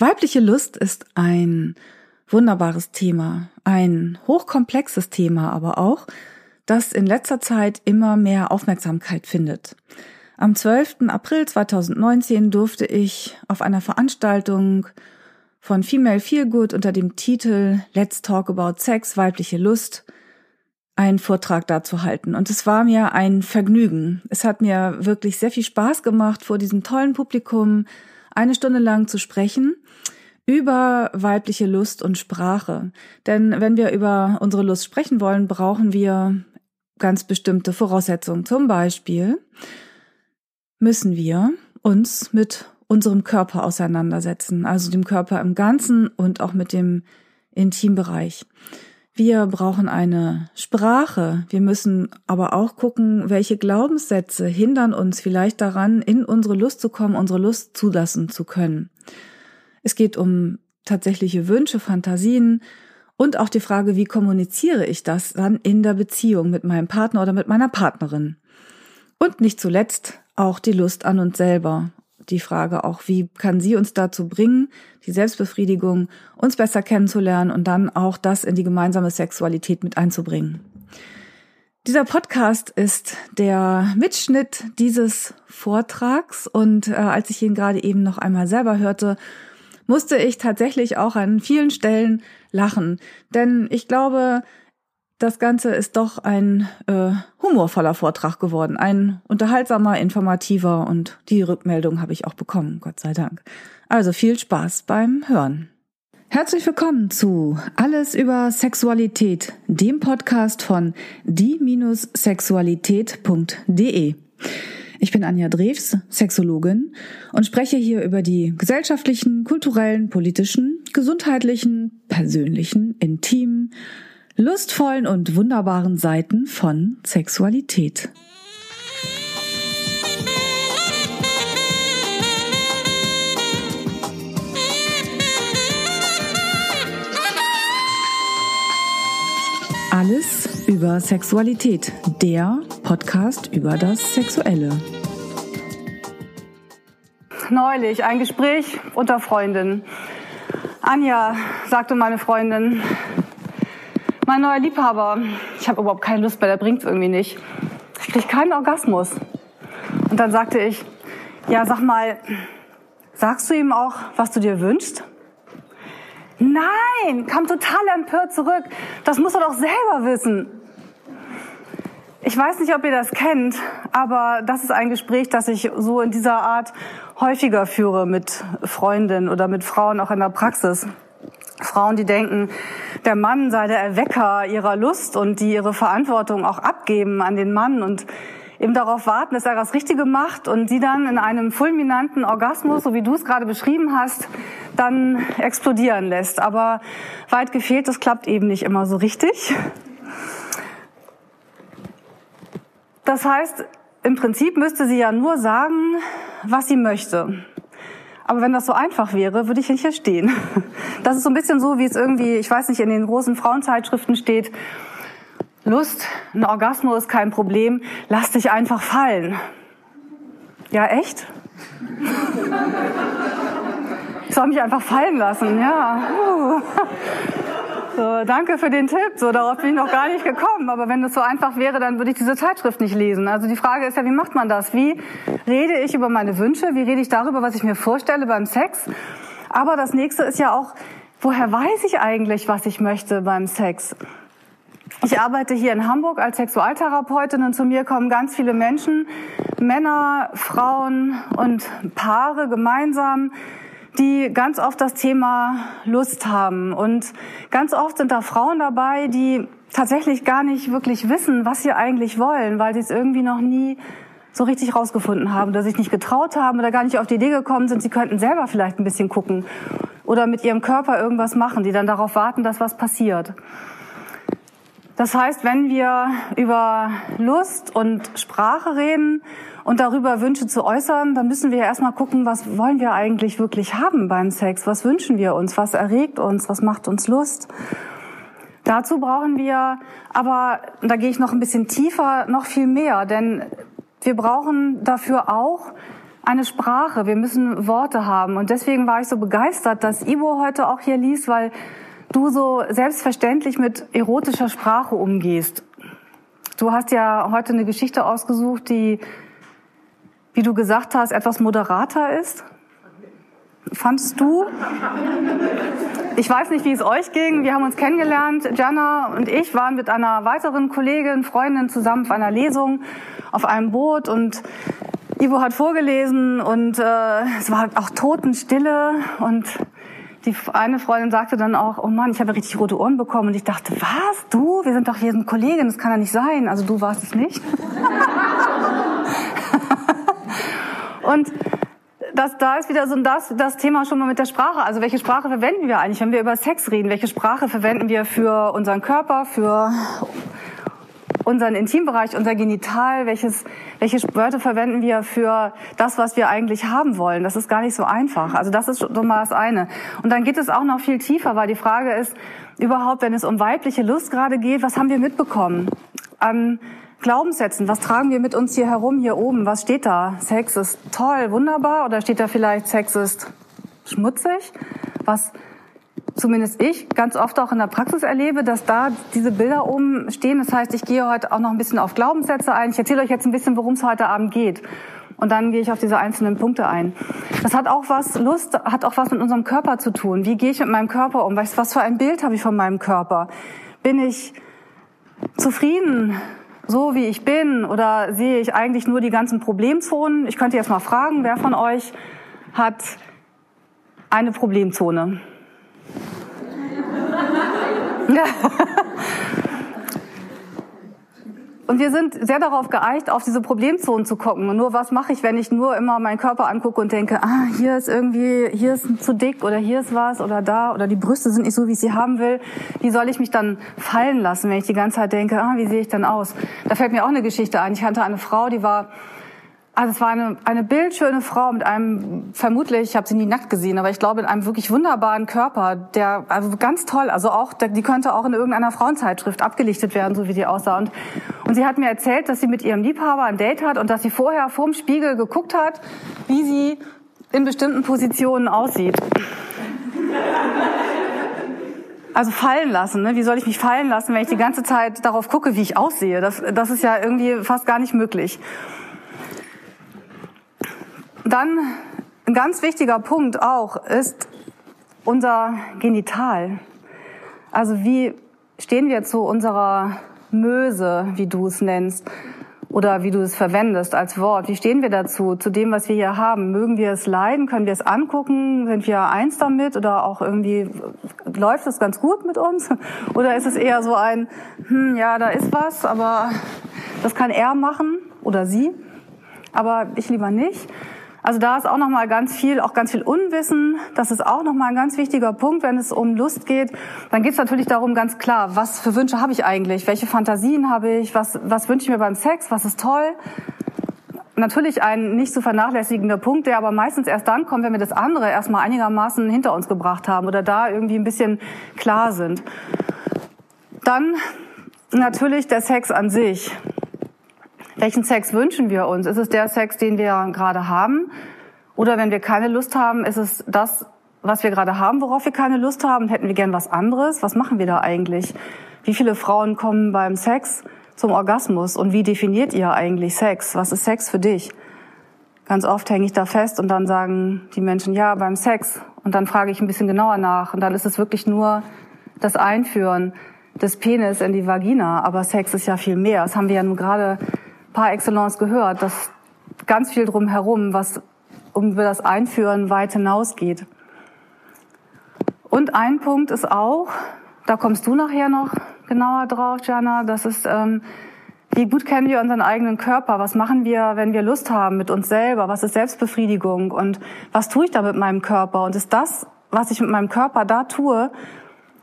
Weibliche Lust ist ein wunderbares Thema, ein hochkomplexes Thema aber auch, das in letzter Zeit immer mehr Aufmerksamkeit findet. Am 12. April 2019 durfte ich auf einer Veranstaltung von Female Feel Good unter dem Titel Let's Talk About Sex, weibliche Lust einen Vortrag dazu halten. Und es war mir ein Vergnügen. Es hat mir wirklich sehr viel Spaß gemacht, vor diesem tollen Publikum eine Stunde lang zu sprechen über weibliche Lust und Sprache. Denn wenn wir über unsere Lust sprechen wollen, brauchen wir ganz bestimmte Voraussetzungen. Zum Beispiel müssen wir uns mit unserem Körper auseinandersetzen, also dem Körper im Ganzen und auch mit dem Intimbereich. Wir brauchen eine Sprache. Wir müssen aber auch gucken, welche Glaubenssätze hindern uns vielleicht daran, in unsere Lust zu kommen, unsere Lust zulassen zu können. Es geht um tatsächliche Wünsche, Fantasien und auch die Frage, wie kommuniziere ich das dann in der Beziehung mit meinem Partner oder mit meiner Partnerin. Und nicht zuletzt auch die Lust an uns selber. Die Frage auch, wie kann sie uns dazu bringen, die Selbstbefriedigung, uns besser kennenzulernen und dann auch das in die gemeinsame Sexualität mit einzubringen. Dieser Podcast ist der Mitschnitt dieses Vortrags und äh, als ich ihn gerade eben noch einmal selber hörte, musste ich tatsächlich auch an vielen Stellen lachen. Denn ich glaube, das Ganze ist doch ein äh, humorvoller Vortrag geworden, ein unterhaltsamer, informativer und die Rückmeldung habe ich auch bekommen, Gott sei Dank. Also viel Spaß beim Hören. Herzlich willkommen zu Alles über Sexualität, dem Podcast von die-sexualität.de. Ich bin Anja Drews, Sexologin und spreche hier über die gesellschaftlichen, kulturellen, politischen, gesundheitlichen, persönlichen, intimen, lustvollen und wunderbaren Seiten von Sexualität. Alles über Sexualität, der Podcast über das Sexuelle. Neulich ein Gespräch unter Freundinnen. Anja, sagte meine Freundin, mein neuer Liebhaber, ich habe überhaupt keine Lust mehr, der bringt es irgendwie nicht. Ich kriege keinen Orgasmus. Und dann sagte ich, ja, sag mal, sagst du ihm auch, was du dir wünschst? Nein, kam total empört zurück. Das muss er doch selber wissen. Ich weiß nicht, ob ihr das kennt, aber das ist ein Gespräch, das ich so in dieser Art häufiger führe mit Freundinnen oder mit Frauen auch in der Praxis. Frauen, die denken, der Mann sei der Erwecker ihrer Lust und die ihre Verantwortung auch abgeben an den Mann und eben darauf warten, dass er das Richtige macht und sie dann in einem fulminanten Orgasmus, so wie du es gerade beschrieben hast, dann explodieren lässt. Aber weit gefehlt, das klappt eben nicht immer so richtig. Das heißt, im Prinzip müsste sie ja nur sagen, was sie möchte. Aber wenn das so einfach wäre, würde ich nicht hier stehen. Das ist so ein bisschen so, wie es irgendwie, ich weiß nicht, in den großen Frauenzeitschriften steht, Lust, ein Orgasmus, kein Problem, lass dich einfach fallen. Ja, echt? Ich soll mich einfach fallen lassen, ja. So, danke für den Tipp. So, darauf bin ich noch gar nicht gekommen. Aber wenn es so einfach wäre, dann würde ich diese Zeitschrift nicht lesen. Also die Frage ist ja, wie macht man das? Wie rede ich über meine Wünsche? Wie rede ich darüber, was ich mir vorstelle beim Sex? Aber das nächste ist ja auch, woher weiß ich eigentlich, was ich möchte beim Sex? Ich arbeite hier in Hamburg als Sexualtherapeutin und zu mir kommen ganz viele Menschen, Männer, Frauen und Paare gemeinsam, die ganz oft das Thema Lust haben. Und ganz oft sind da Frauen dabei, die tatsächlich gar nicht wirklich wissen, was sie eigentlich wollen, weil sie es irgendwie noch nie so richtig rausgefunden haben oder sich nicht getraut haben oder gar nicht auf die Idee gekommen sind, sie könnten selber vielleicht ein bisschen gucken oder mit ihrem Körper irgendwas machen, die dann darauf warten, dass was passiert. Das heißt, wenn wir über Lust und Sprache reden und darüber Wünsche zu äußern, dann müssen wir erstmal gucken, was wollen wir eigentlich wirklich haben beim Sex? Was wünschen wir uns? Was erregt uns? Was macht uns Lust? Dazu brauchen wir aber, da gehe ich noch ein bisschen tiefer, noch viel mehr, denn wir brauchen dafür auch eine Sprache, wir müssen Worte haben. Und deswegen war ich so begeistert, dass Ivo heute auch hier liest, weil du so selbstverständlich mit erotischer Sprache umgehst. Du hast ja heute eine Geschichte ausgesucht, die, wie du gesagt hast, etwas moderater ist. Fandest du? Ich weiß nicht, wie es euch ging. Wir haben uns kennengelernt. Jana und ich waren mit einer weiteren Kollegin, Freundin zusammen auf einer Lesung auf einem Boot und Ivo hat vorgelesen und äh, es war auch Totenstille und die eine Freundin sagte dann auch, oh Mann, ich habe richtig rote Ohren bekommen und ich dachte, was, du? Wir sind doch hier ein Kollegen, das kann ja nicht sein. Also du warst es nicht. und das, da ist wieder so das, das Thema schon mal mit der Sprache. Also welche Sprache verwenden wir eigentlich, wenn wir über Sex reden? Welche Sprache verwenden wir für unseren Körper, für unseren Intimbereich, unser Genital, welches, welche Wörter verwenden wir für das, was wir eigentlich haben wollen. Das ist gar nicht so einfach. Also das ist schon mal das eine. Und dann geht es auch noch viel tiefer, weil die Frage ist, überhaupt, wenn es um weibliche Lust gerade geht, was haben wir mitbekommen? An Glaubenssätzen, was tragen wir mit uns hier herum, hier oben? Was steht da? Sex ist toll, wunderbar? Oder steht da vielleicht Sex ist schmutzig? Was zumindest ich ganz oft auch in der Praxis erlebe, dass da diese Bilder oben stehen. Das heißt, ich gehe heute auch noch ein bisschen auf Glaubenssätze ein. Ich erzähle euch jetzt ein bisschen, worum es heute Abend geht. Und dann gehe ich auf diese einzelnen Punkte ein. Das hat auch was, Lust, hat auch was mit unserem Körper zu tun. Wie gehe ich mit meinem Körper um? Was, was für ein Bild habe ich von meinem Körper? Bin ich zufrieden, so wie ich bin? Oder sehe ich eigentlich nur die ganzen Problemzonen? Ich könnte jetzt mal fragen, wer von euch hat eine Problemzone? Und wir sind sehr darauf geeicht, auf diese Problemzonen zu gucken. Und nur was mache ich, wenn ich nur immer meinen Körper angucke und denke, ah, hier ist irgendwie, hier ist zu dick oder hier ist was oder da oder die Brüste sind nicht so, wie ich sie haben will. Wie soll ich mich dann fallen lassen, wenn ich die ganze Zeit denke, ah, wie sehe ich dann aus? Da fällt mir auch eine Geschichte ein. Ich hatte eine Frau, die war also es war eine, eine bildschöne Frau mit einem, vermutlich, ich habe sie nie nackt gesehen, aber ich glaube in einem wirklich wunderbaren Körper, der also ganz toll, also auch, die könnte auch in irgendeiner Frauenzeitschrift abgelichtet werden, so wie sie aussah. Und, und sie hat mir erzählt, dass sie mit ihrem Liebhaber ein Date hat und dass sie vorher vorm Spiegel geguckt hat, wie sie in bestimmten Positionen aussieht. Also fallen lassen, ne? wie soll ich mich fallen lassen, wenn ich die ganze Zeit darauf gucke, wie ich aussehe? Das, das ist ja irgendwie fast gar nicht möglich. Dann ein ganz wichtiger Punkt auch ist unser Genital. Also wie stehen wir zu unserer Möse, wie du es nennst, oder wie du es verwendest als Wort. Wie stehen wir dazu, zu dem, was wir hier haben? Mögen wir es leiden? Können wir es angucken? Sind wir eins damit? Oder auch irgendwie, läuft es ganz gut mit uns? Oder ist es eher so ein, hm, ja, da ist was, aber das kann er machen oder sie, aber ich lieber nicht? Also da ist auch noch mal ganz viel, auch ganz viel Unwissen. Das ist auch noch mal ein ganz wichtiger Punkt, wenn es um Lust geht. Dann geht es natürlich darum, ganz klar, was für Wünsche habe ich eigentlich? Welche Fantasien habe ich? Was, was wünsche ich mir beim Sex? Was ist toll? Natürlich ein nicht zu vernachlässigender Punkt, der aber meistens erst dann kommt, wenn wir das andere erstmal einigermaßen hinter uns gebracht haben oder da irgendwie ein bisschen klar sind. Dann natürlich der Sex an sich. Welchen Sex wünschen wir uns? Ist es der Sex, den wir gerade haben? Oder wenn wir keine Lust haben, ist es das, was wir gerade haben, worauf wir keine Lust haben? Hätten wir gern was anderes? Was machen wir da eigentlich? Wie viele Frauen kommen beim Sex zum Orgasmus? Und wie definiert ihr eigentlich Sex? Was ist Sex für dich? Ganz oft hänge ich da fest und dann sagen die Menschen, ja, beim Sex. Und dann frage ich ein bisschen genauer nach. Und dann ist es wirklich nur das Einführen des Penis in die Vagina. Aber Sex ist ja viel mehr. Das haben wir ja nun gerade par excellence gehört, dass ganz viel drumherum, was um das Einführen weit hinausgeht. Und ein Punkt ist auch, da kommst du nachher noch genauer drauf, Jana, das ist, ähm, wie gut kennen wir unseren eigenen Körper? Was machen wir, wenn wir Lust haben mit uns selber? Was ist Selbstbefriedigung? Und was tue ich da mit meinem Körper? Und ist das, was ich mit meinem Körper da tue,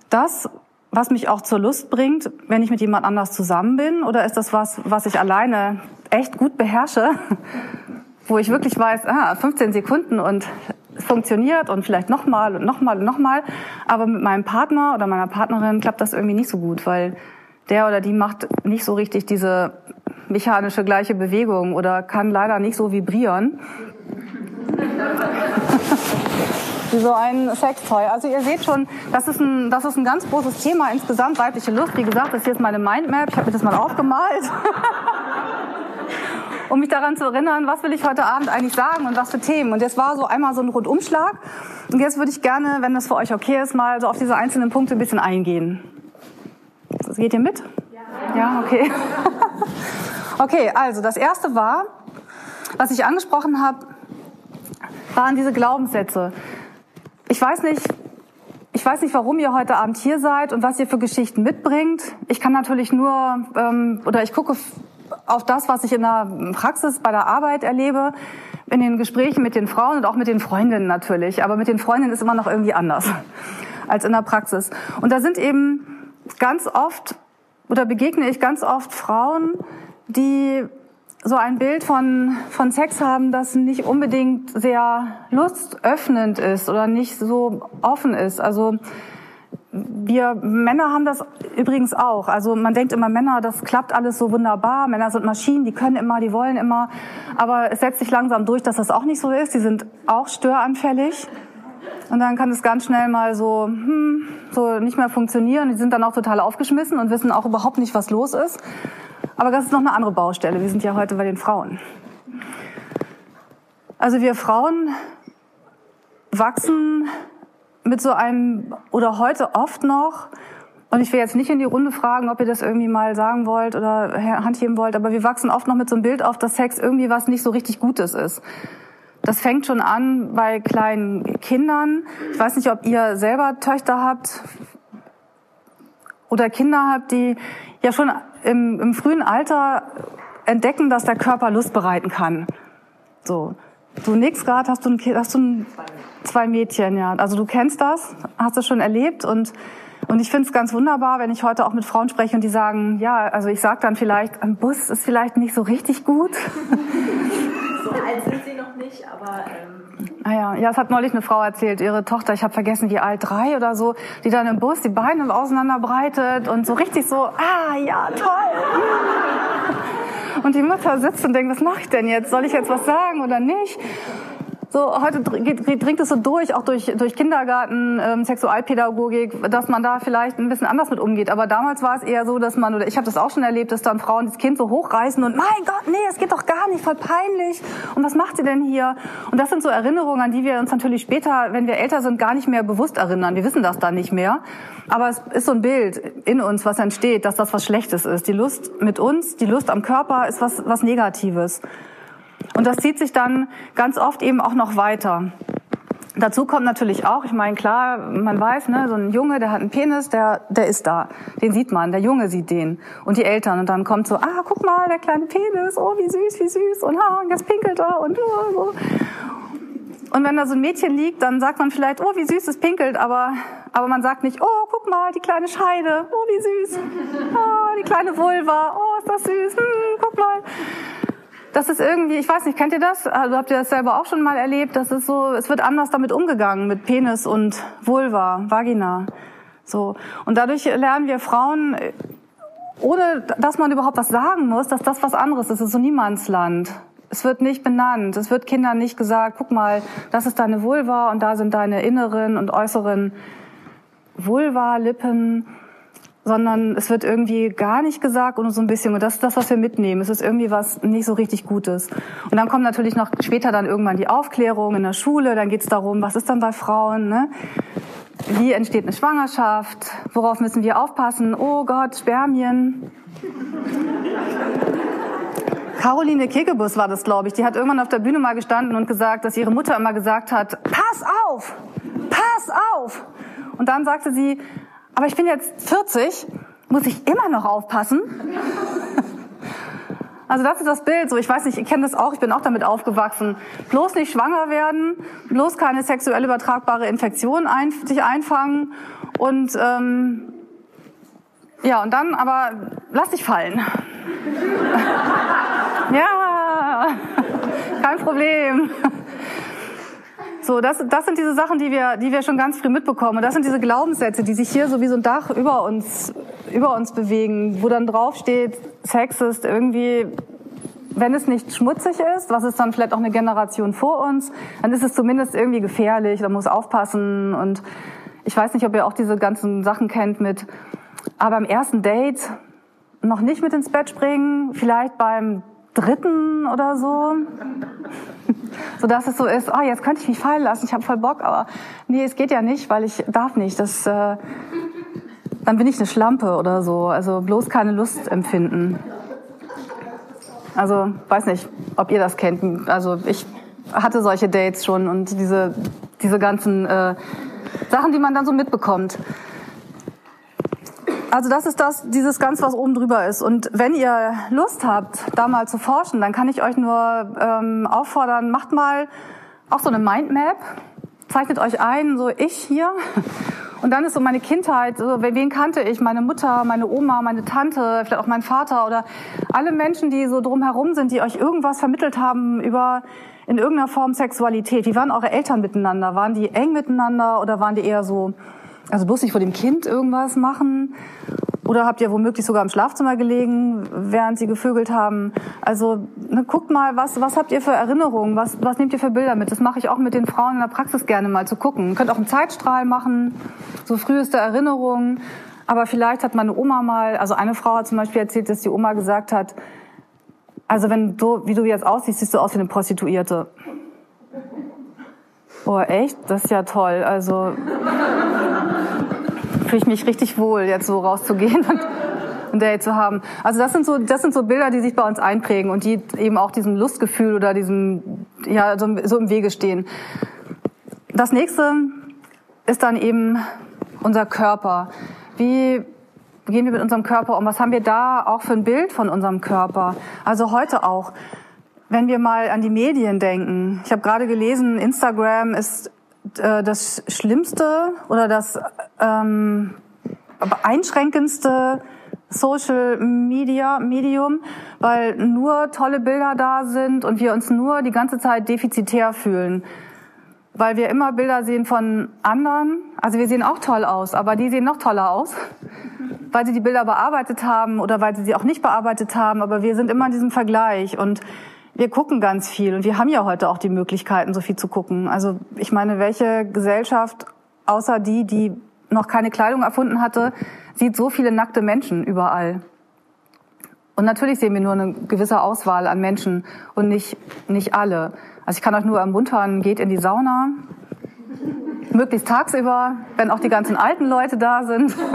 das, was mich auch zur Lust bringt, wenn ich mit jemand anders zusammen bin? Oder ist das was, was ich alleine echt gut beherrsche, wo ich wirklich weiß, ah, 15 Sekunden und es funktioniert und vielleicht nochmal und nochmal und nochmal. Aber mit meinem Partner oder meiner Partnerin klappt das irgendwie nicht so gut, weil der oder die macht nicht so richtig diese mechanische gleiche Bewegung oder kann leider nicht so vibrieren. Wie so ein Sextoy. Also ihr seht schon, das ist, ein, das ist ein ganz großes Thema insgesamt, weibliche Lust. Wie gesagt, das hier ist meine Mindmap. Ich habe mir das mal aufgemalt. um mich daran zu erinnern, was will ich heute Abend eigentlich sagen und was für Themen. Und jetzt war so einmal so ein Rundumschlag. Und jetzt würde ich gerne, wenn das für euch okay ist, mal so auf diese einzelnen Punkte ein bisschen eingehen. Geht ihr mit? Ja, okay. okay, also das erste war, was ich angesprochen habe, waren diese Glaubenssätze. Ich weiß nicht, ich weiß nicht, warum ihr heute Abend hier seid und was ihr für Geschichten mitbringt. Ich kann natürlich nur, ähm, oder ich gucke auf das, was ich in der Praxis bei der Arbeit erlebe, in den Gesprächen mit den Frauen und auch mit den Freundinnen natürlich. Aber mit den Freundinnen ist immer noch irgendwie anders als in der Praxis. Und da sind eben ganz oft, oder begegne ich ganz oft Frauen, die so ein Bild von, von Sex haben, das nicht unbedingt sehr lustöffnend ist oder nicht so offen ist. Also wir Männer haben das übrigens auch. Also man denkt immer, Männer, das klappt alles so wunderbar. Männer sind Maschinen, die können immer, die wollen immer. Aber es setzt sich langsam durch, dass das auch nicht so ist. Die sind auch störanfällig. Und dann kann es ganz schnell mal so, hm, so nicht mehr funktionieren. Die sind dann auch total aufgeschmissen und wissen auch überhaupt nicht, was los ist. Aber das ist noch eine andere Baustelle. Wir sind ja heute bei den Frauen. Also wir Frauen wachsen mit so einem, oder heute oft noch, und ich will jetzt nicht in die Runde fragen, ob ihr das irgendwie mal sagen wollt oder handheben wollt, aber wir wachsen oft noch mit so einem Bild auf, dass Sex irgendwie was nicht so richtig Gutes ist. Das fängt schon an bei kleinen Kindern. Ich weiß nicht, ob ihr selber Töchter habt oder Kinder habt, die ja schon im, im frühen Alter entdecken, dass der Körper Lust bereiten kann. So. Du nix gerade, hast du, ein, hast du ein, zwei Mädchen, ja. Also du kennst das, hast du schon erlebt und und ich finde es ganz wunderbar, wenn ich heute auch mit Frauen spreche und die sagen, ja, also ich sage dann vielleicht, ein Bus ist vielleicht nicht so richtig gut. So alt sind nicht, aber ähm Ah ja, ja, es hat neulich eine Frau erzählt, ihre Tochter, ich habe vergessen, wie alt, drei oder so, die dann im Bus die Beine auseinanderbreitet und so richtig so, ah ja, toll. Und die Mutter sitzt und denkt, was mache ich denn jetzt? Soll ich jetzt was sagen oder nicht? So, heute dringt es so durch, auch durch, durch Kindergarten, ähm, Sexualpädagogik, dass man da vielleicht ein bisschen anders mit umgeht. Aber damals war es eher so, dass man, oder ich habe das auch schon erlebt, dass dann Frauen das Kind so hochreißen und mein Gott, nee, es geht doch gar nicht, voll peinlich. Und was macht sie denn hier? Und das sind so Erinnerungen, an die wir uns natürlich später, wenn wir älter sind, gar nicht mehr bewusst erinnern. Wir wissen das dann nicht mehr. Aber es ist so ein Bild in uns, was entsteht, dass das was Schlechtes ist. Die Lust mit uns, die Lust am Körper ist was, was Negatives. Und das zieht sich dann ganz oft eben auch noch weiter. Dazu kommt natürlich auch, ich meine, klar, man weiß, ne, so ein Junge, der hat einen Penis, der, der ist da. Den sieht man, der Junge sieht den. Und die Eltern. Und dann kommt so, ah, guck mal, der kleine Penis, oh, wie süß, wie süß. Und ah, jetzt pinkelt er und oh, so. Und wenn da so ein Mädchen liegt, dann sagt man vielleicht, oh, wie süß es pinkelt, aber, aber man sagt nicht, oh, guck mal, die kleine Scheide, oh, wie süß. Oh, die kleine Vulva, oh, ist das süß, hm, guck mal das ist irgendwie, ich weiß nicht, kennt ihr das? Also habt ihr das selber auch schon mal erlebt? Das ist so, es wird anders damit umgegangen mit Penis und Vulva, Vagina. So. Und dadurch lernen wir Frauen, ohne dass man überhaupt was sagen muss, dass das was anderes ist. Es ist so Niemandsland. Es wird nicht benannt. Es wird Kindern nicht gesagt, guck mal, das ist deine Vulva und da sind deine inneren und äußeren Vulva, Lippen sondern es wird irgendwie gar nicht gesagt und so ein bisschen. Und das ist das, was wir mitnehmen. Es ist irgendwie was nicht so richtig Gutes. Und dann kommt natürlich noch später dann irgendwann die Aufklärung in der Schule. Dann geht es darum, was ist dann bei Frauen? Ne? Wie entsteht eine Schwangerschaft? Worauf müssen wir aufpassen? Oh Gott, Spermien. Caroline Kegebus war das, glaube ich. Die hat irgendwann auf der Bühne mal gestanden und gesagt, dass ihre Mutter immer gesagt hat, pass auf, pass auf. Und dann sagte sie, aber ich bin jetzt 40, muss ich immer noch aufpassen? Also das ist das Bild. So, ich weiß nicht, ich kenne das auch. Ich bin auch damit aufgewachsen. Bloß nicht schwanger werden, bloß keine sexuell übertragbare Infektion ein, sich einfangen und ähm, ja und dann aber lass dich fallen. ja, kein Problem. So, das, das sind diese Sachen, die wir, die wir schon ganz früh mitbekommen. Und das sind diese Glaubenssätze, die sich hier so wie so ein Dach über uns, über uns bewegen, wo dann drauf steht, Sex ist irgendwie wenn es nicht schmutzig ist, was ist dann vielleicht auch eine Generation vor uns, dann ist es zumindest irgendwie gefährlich, man muss aufpassen und ich weiß nicht, ob ihr auch diese ganzen Sachen kennt mit, aber am ersten Date noch nicht mit ins Bett springen, vielleicht beim dritten oder so, so dass es so ist, oh, jetzt könnte ich mich fallen lassen, ich habe voll Bock, aber nee, es geht ja nicht, weil ich darf nicht, das, äh, dann bin ich eine Schlampe oder so, also bloß keine Lust empfinden. Also weiß nicht, ob ihr das kennt. Also ich hatte solche Dates schon und diese diese ganzen äh, Sachen, die man dann so mitbekommt. Also das ist das, dieses ganz, was oben drüber ist. Und wenn ihr Lust habt, da mal zu forschen, dann kann ich euch nur ähm, auffordern, macht mal auch so eine Mindmap, zeichnet euch ein, so ich hier. Und dann ist so meine Kindheit, so, wen kannte ich? Meine Mutter, meine Oma, meine Tante, vielleicht auch mein Vater oder alle Menschen, die so drumherum sind, die euch irgendwas vermittelt haben über in irgendeiner Form Sexualität. Wie waren eure Eltern miteinander? Waren die eng miteinander oder waren die eher so also bloß nicht vor dem Kind irgendwas machen. Oder habt ihr womöglich sogar im Schlafzimmer gelegen, während sie gevögelt haben? Also ne, guckt mal, was, was habt ihr für Erinnerungen? Was, was nehmt ihr für Bilder mit? Das mache ich auch mit den Frauen in der Praxis gerne mal zu gucken. Ihr könnt auch einen Zeitstrahl machen, so früheste Erinnerungen. Aber vielleicht hat meine Oma mal, also eine Frau hat zum Beispiel erzählt, dass die Oma gesagt hat, also wenn du, wie du jetzt aussiehst, siehst du aus wie eine Prostituierte. Oh, echt? Das ist ja toll. Also fühle ich mich richtig wohl, jetzt so rauszugehen und ein Date zu haben. Also das sind so, das sind so Bilder, die sich bei uns einprägen und die eben auch diesem Lustgefühl oder diesem, ja, so, so im Wege stehen. Das nächste ist dann eben unser Körper. Wie gehen wir mit unserem Körper um? Was haben wir da auch für ein Bild von unserem Körper? Also heute auch. Wenn wir mal an die Medien denken. Ich habe gerade gelesen, Instagram ist äh, das Schlimmste oder das ähm, einschränkendste Social Media Medium, weil nur tolle Bilder da sind und wir uns nur die ganze Zeit defizitär fühlen. Weil wir immer Bilder sehen von anderen. Also wir sehen auch toll aus, aber die sehen noch toller aus, weil sie die Bilder bearbeitet haben oder weil sie sie auch nicht bearbeitet haben. Aber wir sind immer in diesem Vergleich und wir gucken ganz viel und wir haben ja heute auch die Möglichkeiten, so viel zu gucken. Also ich meine, welche Gesellschaft außer die, die noch keine Kleidung erfunden hatte, sieht so viele nackte Menschen überall. Und natürlich sehen wir nur eine gewisse Auswahl an Menschen und nicht, nicht alle. Also ich kann euch nur ermuntern, geht in die Sauna, möglichst tagsüber, wenn auch die ganzen alten Leute da sind.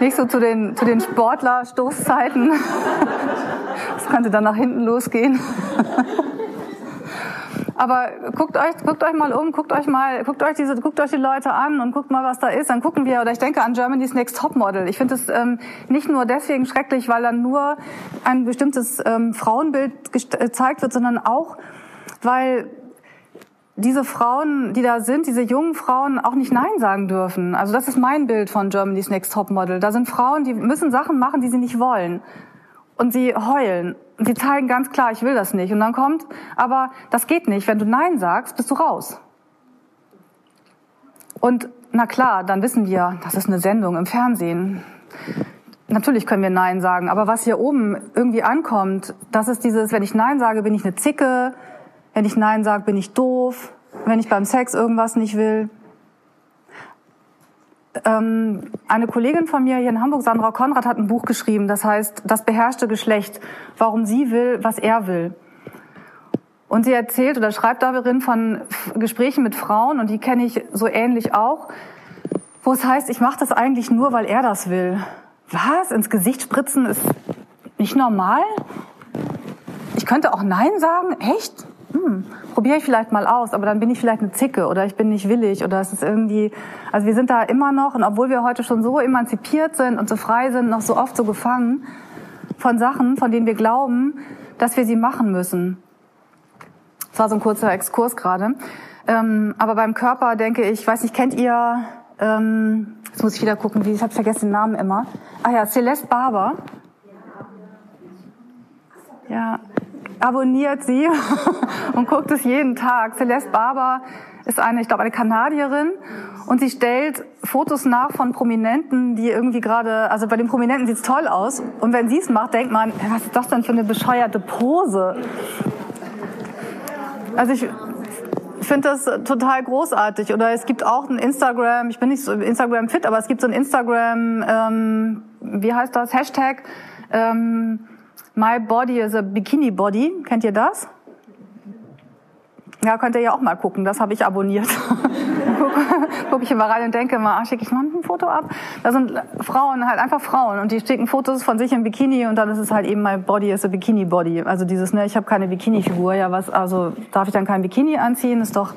Nicht so zu den, zu den Sportler-Stoßzeiten. Das könnte dann nach hinten losgehen. Aber guckt euch, guckt euch mal um, guckt euch mal, guckt euch diese, guckt euch die Leute an und guckt mal, was da ist. Dann gucken wir, oder ich denke an Germany's Next Topmodel. Ich finde es ähm, nicht nur deswegen schrecklich, weil dann nur ein bestimmtes ähm, Frauenbild gezeigt wird, sondern auch, weil diese Frauen, die da sind, diese jungen Frauen auch nicht Nein sagen dürfen. Also das ist mein Bild von Germany's Next Topmodel. Da sind Frauen, die müssen Sachen machen, die sie nicht wollen. Und sie heulen. Und sie zeigen ganz klar, ich will das nicht. Und dann kommt, aber das geht nicht. Wenn du Nein sagst, bist du raus. Und na klar, dann wissen wir, das ist eine Sendung im Fernsehen. Natürlich können wir Nein sagen, aber was hier oben irgendwie ankommt, das ist dieses, wenn ich Nein sage, bin ich eine Zicke, wenn ich Nein sage, bin ich doof. Wenn ich beim Sex irgendwas nicht will. Ähm, eine Kollegin von mir hier in Hamburg, Sandra Konrad, hat ein Buch geschrieben, das heißt Das beherrschte Geschlecht, warum sie will, was er will. Und sie erzählt oder schreibt darin von Gesprächen mit Frauen, und die kenne ich so ähnlich auch, wo es heißt, ich mache das eigentlich nur, weil er das will. Was? Ins Gesicht spritzen ist nicht normal? Ich könnte auch Nein sagen? Echt? Hm, probiere ich vielleicht mal aus, aber dann bin ich vielleicht eine Zicke oder ich bin nicht willig oder es ist irgendwie, also wir sind da immer noch und obwohl wir heute schon so emanzipiert sind und so frei sind, noch so oft so gefangen von Sachen, von denen wir glauben, dass wir sie machen müssen. Das war so ein kurzer Exkurs gerade. Ähm, aber beim Körper denke ich, weiß nicht, kennt ihr, ähm, jetzt muss ich wieder gucken, wie ich habe vergessen den Namen immer. Ah ja, Celeste Barber. Ja, abonniert sie und guckt es jeden Tag. Celeste Barber ist eine, ich glaube, eine Kanadierin und sie stellt Fotos nach von Prominenten, die irgendwie gerade, also bei den Prominenten sieht's toll aus und wenn sie es macht, denkt man, was ist das denn für eine bescheuerte Pose? Also ich finde das total großartig. Oder es gibt auch ein Instagram, ich bin nicht so Instagram fit, aber es gibt so ein Instagram, ähm, wie heißt das, Hashtag ähm, My Body is a Bikini Body. Kennt ihr das? Ja, könnt ihr ja auch mal gucken. Das habe ich abonniert. Gucke ich immer rein und denke mal, ah, schicke ich mal ein Foto ab. Da sind Frauen, halt einfach Frauen und die schicken Fotos von sich im Bikini und dann ist es halt eben my body is a Bikini Body. Also dieses, ne, ich habe keine Bikini-Figur, ja was, also darf ich dann kein Bikini anziehen? Ist doch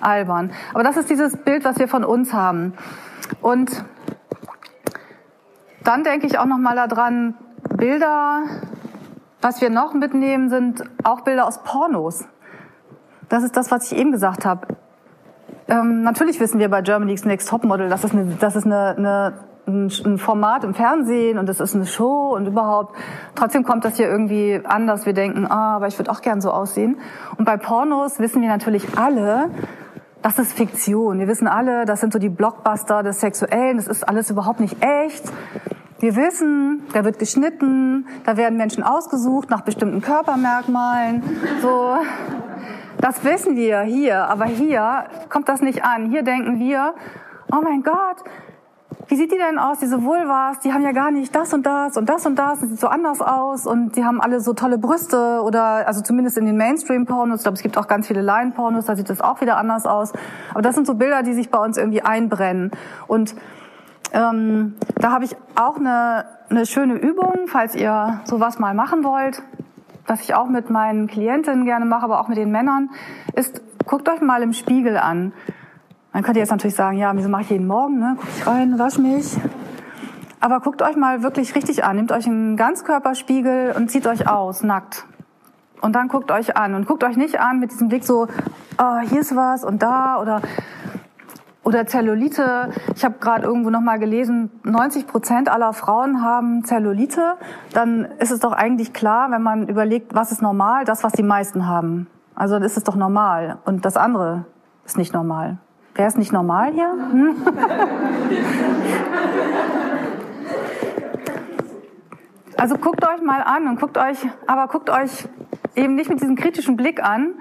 albern. Aber das ist dieses Bild, was wir von uns haben. Und dann denke ich auch noch mal daran, Bilder, was wir noch mitnehmen, sind auch Bilder aus Pornos. Das ist das, was ich eben gesagt habe. Ähm, natürlich wissen wir bei Germany's Next Topmodel, das ist, eine, das ist eine, eine, ein Format im Fernsehen und das ist eine Show und überhaupt. Trotzdem kommt das hier irgendwie anders. Wir denken, ah, aber ich würde auch gern so aussehen. Und bei Pornos wissen wir natürlich alle, das ist Fiktion. Wir wissen alle, das sind so die Blockbuster des Sexuellen. Das ist alles überhaupt nicht echt. Wir wissen, da wird geschnitten, da werden Menschen ausgesucht nach bestimmten Körpermerkmalen. So, das wissen wir hier, aber hier kommt das nicht an. Hier denken wir, oh mein Gott, wie sieht die denn aus, diese Vulvas? Die haben ja gar nicht das und das und das und das, das sieht so anders aus und die haben alle so tolle Brüste oder, also zumindest in den Mainstream-Pornos, ich glaube, es gibt auch ganz viele Line-Pornos, da sieht das auch wieder anders aus. Aber das sind so Bilder, die sich bei uns irgendwie einbrennen. Und ähm, da habe ich auch eine, eine schöne Übung, falls ihr sowas mal machen wollt was ich auch mit meinen Klientinnen gerne mache, aber auch mit den Männern, ist, guckt euch mal im Spiegel an. Man könnte jetzt natürlich sagen, ja, wieso mache ich jeden Morgen, ne? Guck ich rein, wasch mich. Aber guckt euch mal wirklich richtig an. Nehmt euch einen Ganzkörperspiegel und zieht euch aus, nackt. Und dann guckt euch an. Und guckt euch nicht an mit diesem Blick so, oh, hier ist was und da oder oder Zellulite. Ich habe gerade irgendwo noch mal gelesen, 90 Prozent aller Frauen haben Zellulite. Dann ist es doch eigentlich klar, wenn man überlegt, was ist normal, das, was die meisten haben. Also dann ist es doch normal. Und das andere ist nicht normal. Wer ist nicht normal hier? Hm? Also guckt euch mal an und guckt euch, aber guckt euch eben nicht mit diesem kritischen Blick an,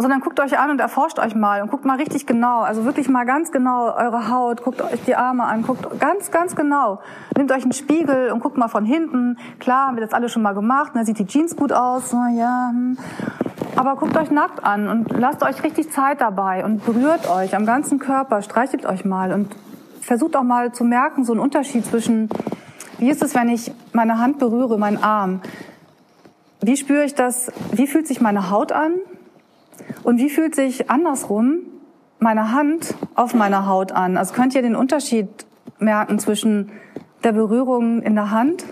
sondern guckt euch an und erforscht euch mal und guckt mal richtig genau, also wirklich mal ganz genau eure Haut, guckt euch die Arme an, guckt ganz, ganz genau. Nehmt euch einen Spiegel und guckt mal von hinten. Klar, haben wir das alle schon mal gemacht, da ne? sieht die Jeans gut aus, na ja. Hm. Aber guckt euch nackt an und lasst euch richtig Zeit dabei und berührt euch am ganzen Körper, streichelt euch mal und versucht auch mal zu merken, so einen Unterschied zwischen, wie ist es, wenn ich meine Hand berühre, meinen Arm? Wie spüre ich das? Wie fühlt sich meine Haut an? Und wie fühlt sich andersrum meine Hand auf meiner Haut an? Also könnt ihr den Unterschied merken zwischen der Berührung in der Hand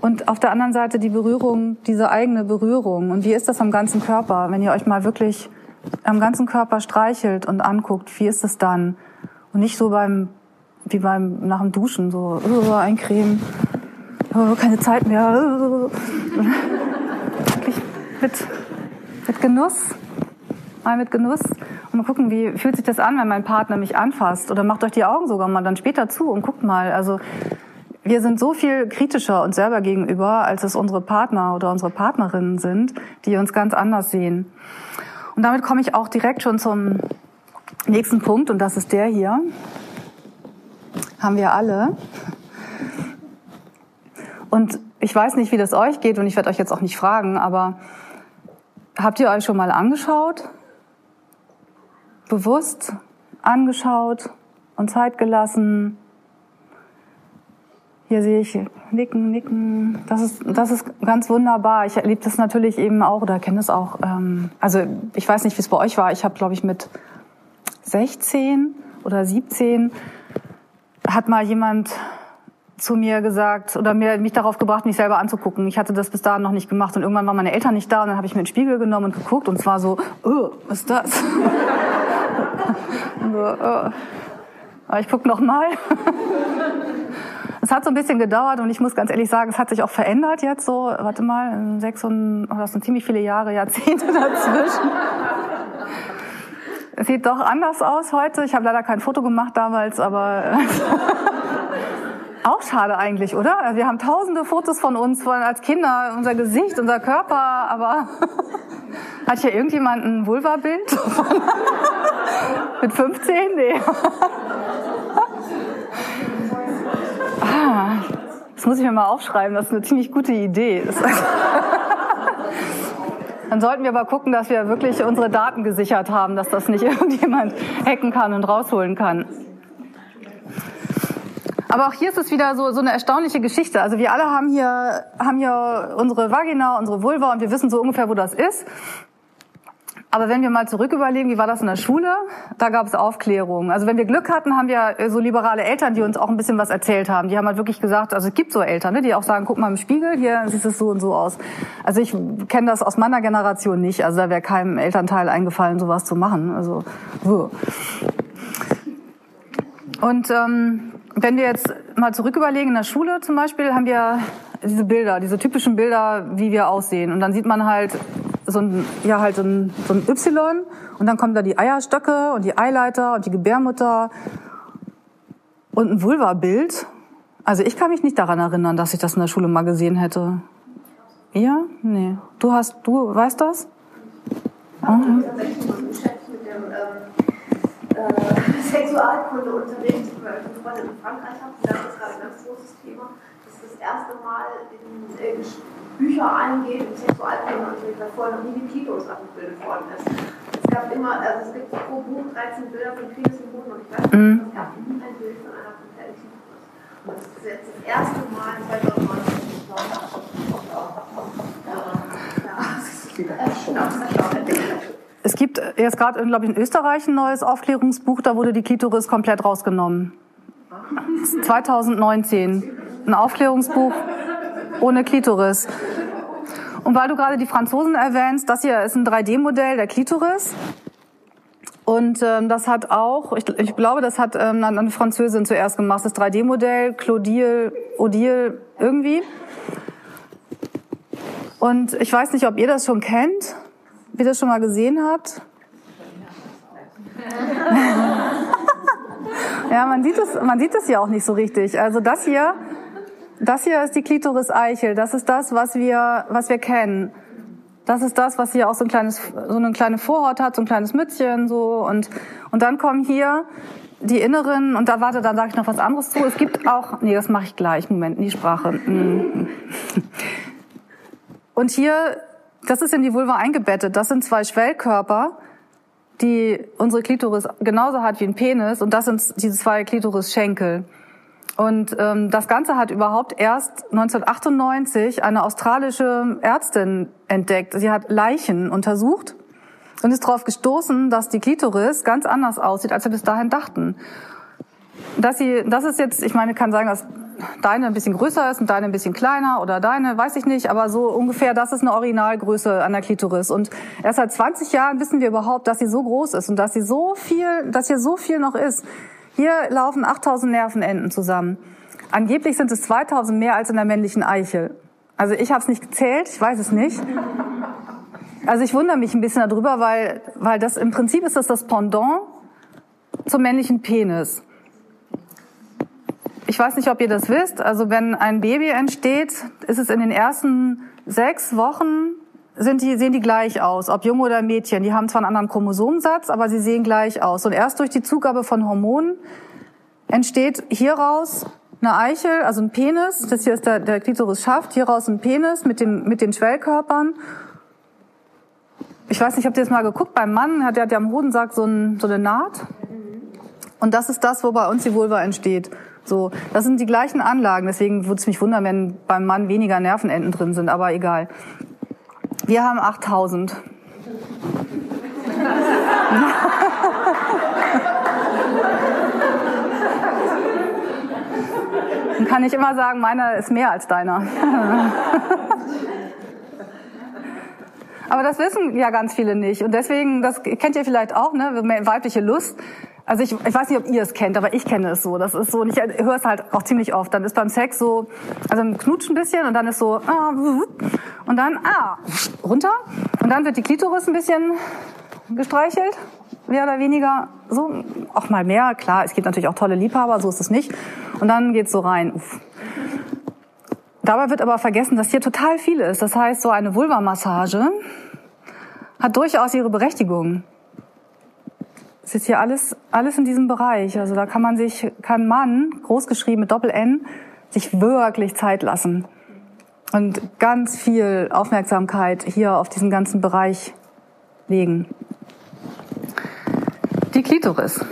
und auf der anderen Seite die Berührung, diese eigene Berührung. Und wie ist das am ganzen Körper, wenn ihr euch mal wirklich am ganzen Körper streichelt und anguckt, wie ist es dann? Und nicht so beim, wie beim, nach dem Duschen, so, oh, eincremen, oh, keine Zeit mehr. wirklich mit, mit Genuss mal mit Genuss und mal gucken, wie fühlt sich das an, wenn mein Partner mich anfasst oder macht euch die Augen sogar mal dann später zu und guckt mal. Also wir sind so viel kritischer uns selber gegenüber, als es unsere Partner oder unsere Partnerinnen sind, die uns ganz anders sehen. Und damit komme ich auch direkt schon zum nächsten Punkt und das ist der hier. Haben wir alle. Und ich weiß nicht, wie das euch geht und ich werde euch jetzt auch nicht fragen, aber habt ihr euch schon mal angeschaut? bewusst angeschaut und Zeit gelassen. Hier sehe ich nicken, nicken. Das ist, das ist ganz wunderbar. Ich erlebe das natürlich eben auch oder kenne es auch. Ähm, also ich weiß nicht, wie es bei euch war. Ich habe, glaube ich, mit 16 oder 17 hat mal jemand zu mir gesagt oder mir, mich darauf gebracht, mich selber anzugucken. Ich hatte das bis dahin noch nicht gemacht und irgendwann waren meine Eltern nicht da und dann habe ich mir den Spiegel genommen und geguckt und zwar so, oh, was ist das? so, oh. Aber ich guck noch mal. Es hat so ein bisschen gedauert und ich muss ganz ehrlich sagen, es hat sich auch verändert jetzt so. Warte mal, sechs und oh, das sind ziemlich viele Jahre, Jahrzehnte dazwischen. sieht doch anders aus heute. Ich habe leider kein Foto gemacht damals, aber auch schade eigentlich, oder? Wir haben tausende Fotos von uns von als Kinder, unser Gesicht, unser Körper, aber hat hier irgendjemand ein Vulva-Bild? Mit 15? Nee. ah, das muss ich mir mal aufschreiben, das ist eine ziemlich gute Idee. Dann sollten wir aber gucken, dass wir wirklich unsere Daten gesichert haben, dass das nicht irgendjemand hacken kann und rausholen kann. Aber auch hier ist es wieder so, so eine erstaunliche Geschichte. Also wir alle haben hier, haben hier unsere Vagina, unsere Vulva und wir wissen so ungefähr, wo das ist. Aber wenn wir mal zurück überlegen, wie war das in der Schule? Da gab es Aufklärung. Also wenn wir Glück hatten, haben wir so liberale Eltern, die uns auch ein bisschen was erzählt haben. Die haben halt wirklich gesagt, also es gibt so Eltern, ne, die auch sagen, guck mal im Spiegel, hier sieht es so und so aus. Also ich kenne das aus meiner Generation nicht. Also da wäre keinem Elternteil eingefallen, sowas zu machen. Also so. Und ähm, wenn wir jetzt mal zurück überlegen, in der Schule zum Beispiel haben wir diese Bilder, diese typischen Bilder, wie wir aussehen. Und dann sieht man halt so ein, ja, halt so ein, so ein Y und dann kommen da die Eierstöcke und die Eileiter und die Gebärmutter und ein Vulva-Bild. Also ich kann mich nicht daran erinnern, dass ich das in der Schule mal gesehen hätte. Ja? Nee. Du hast, du weißt das? Mhm. Tatsächlich mit äh, Freundin in Frankreich habe, da ist das gerade ein ganz großes Thema. Das ist das erste Mal in, in Bücher eingehen, im Sexualkundeunterricht, weil vorher noch nie die Klitoris abgebildet worden ist. Es gab immer, also es gibt pro Buch 13 Bilder von Penis im Boden und ich weiß nicht, mhm. es gab nie ein Bild von einer kompletten Klitoris. Und das ist jetzt das erste Mal 2019. Es gibt jetzt gerade, glaube ich, in Österreich ein neues Aufklärungsbuch, da wurde die Klitoris komplett rausgenommen. 2019. Ein Aufklärungsbuch ohne Klitoris. Und weil du gerade die Franzosen erwähnst, das hier ist ein 3D-Modell der Klitoris. Und ähm, das hat auch, ich, ich glaube, das hat ähm, eine Französin zuerst gemacht, das 3D-Modell, Claudine Odile irgendwie. Und ich weiß nicht, ob ihr das schon kennt, wie ihr das schon mal gesehen habt. Ja, man sieht es, man sieht es ja auch nicht so richtig. Also das hier das hier ist die Klitoris-Eichel. Das ist das, was wir, was wir kennen. Das ist das, was hier auch so ein kleines, so eine kleine Vorhaut hat, so ein kleines Mützchen, so. Und, und dann kommen hier die inneren, und da warte, da sage ich noch was anderes zu. Es gibt auch, nee, das mache ich gleich. Moment, die Sprache. Mm. Und hier, das ist in die Vulva eingebettet. Das sind zwei Schwellkörper, die unsere Klitoris genauso hat wie ein Penis. Und das sind diese zwei Klitoris-Schenkel. Und ähm, das Ganze hat überhaupt erst 1998 eine australische Ärztin entdeckt. Sie hat Leichen untersucht und ist darauf gestoßen, dass die Klitoris ganz anders aussieht, als wir bis dahin dachten. Dass sie, das ist jetzt, ich meine, kann sagen, dass deine ein bisschen größer ist und deine ein bisschen kleiner oder deine, weiß ich nicht, aber so ungefähr, das ist eine Originalgröße an der Klitoris. Und erst seit 20 Jahren wissen wir überhaupt, dass sie so groß ist und dass sie so viel, dass hier so viel noch ist. Hier laufen 8000 Nervenenden zusammen. Angeblich sind es 2000 mehr als in der männlichen Eichel. Also ich habe es nicht gezählt, ich weiß es nicht. Also ich wundere mich ein bisschen darüber, weil, weil das im Prinzip ist das das Pendant zum männlichen Penis. Ich weiß nicht, ob ihr das wisst. Also wenn ein Baby entsteht, ist es in den ersten sechs Wochen sind die, sehen die gleich aus, ob Junge oder Mädchen. Die haben zwar einen anderen Chromosomensatz, aber sie sehen gleich aus. Und erst durch die Zugabe von Hormonen entsteht hieraus eine Eichel, also ein Penis. Das hier ist der, der Klitoris-Schaft. Hieraus ein Penis mit, dem, mit den Schwellkörpern. Ich weiß nicht, habt ihr das mal geguckt? Beim Mann hat der hat ja am Hodensack so, ein, so eine Naht. Und das ist das, wo bei uns die Vulva entsteht. So, das sind die gleichen Anlagen. Deswegen würde es mich wundern, wenn beim Mann weniger Nervenenden drin sind. Aber egal. Wir haben 8000. Dann kann ich immer sagen, meiner ist mehr als deiner. Aber das wissen ja ganz viele nicht. Und deswegen, das kennt ihr vielleicht auch, ne? weibliche Lust. Also ich, ich weiß nicht, ob ihr es kennt, aber ich kenne es so. Das ist so, und ich höre es halt auch ziemlich oft. Dann ist beim Sex so, also ein Knutsch ein bisschen und dann ist so, ah, und dann, ah, runter. Und dann wird die Klitoris ein bisschen gestreichelt. mehr oder weniger so, auch mal mehr, klar, es gibt natürlich auch tolle Liebhaber, so ist es nicht. Und dann geht's so rein. Uff. Dabei wird aber vergessen, dass hier total viel ist. Das heißt, so eine Vulva-Massage hat durchaus ihre Berechtigung. Es ist hier alles, alles in diesem Bereich. Also da kann man sich, kann man, großgeschrieben mit Doppel-N, sich wirklich Zeit lassen. Und ganz viel Aufmerksamkeit hier auf diesen ganzen Bereich legen. Die Klitoris.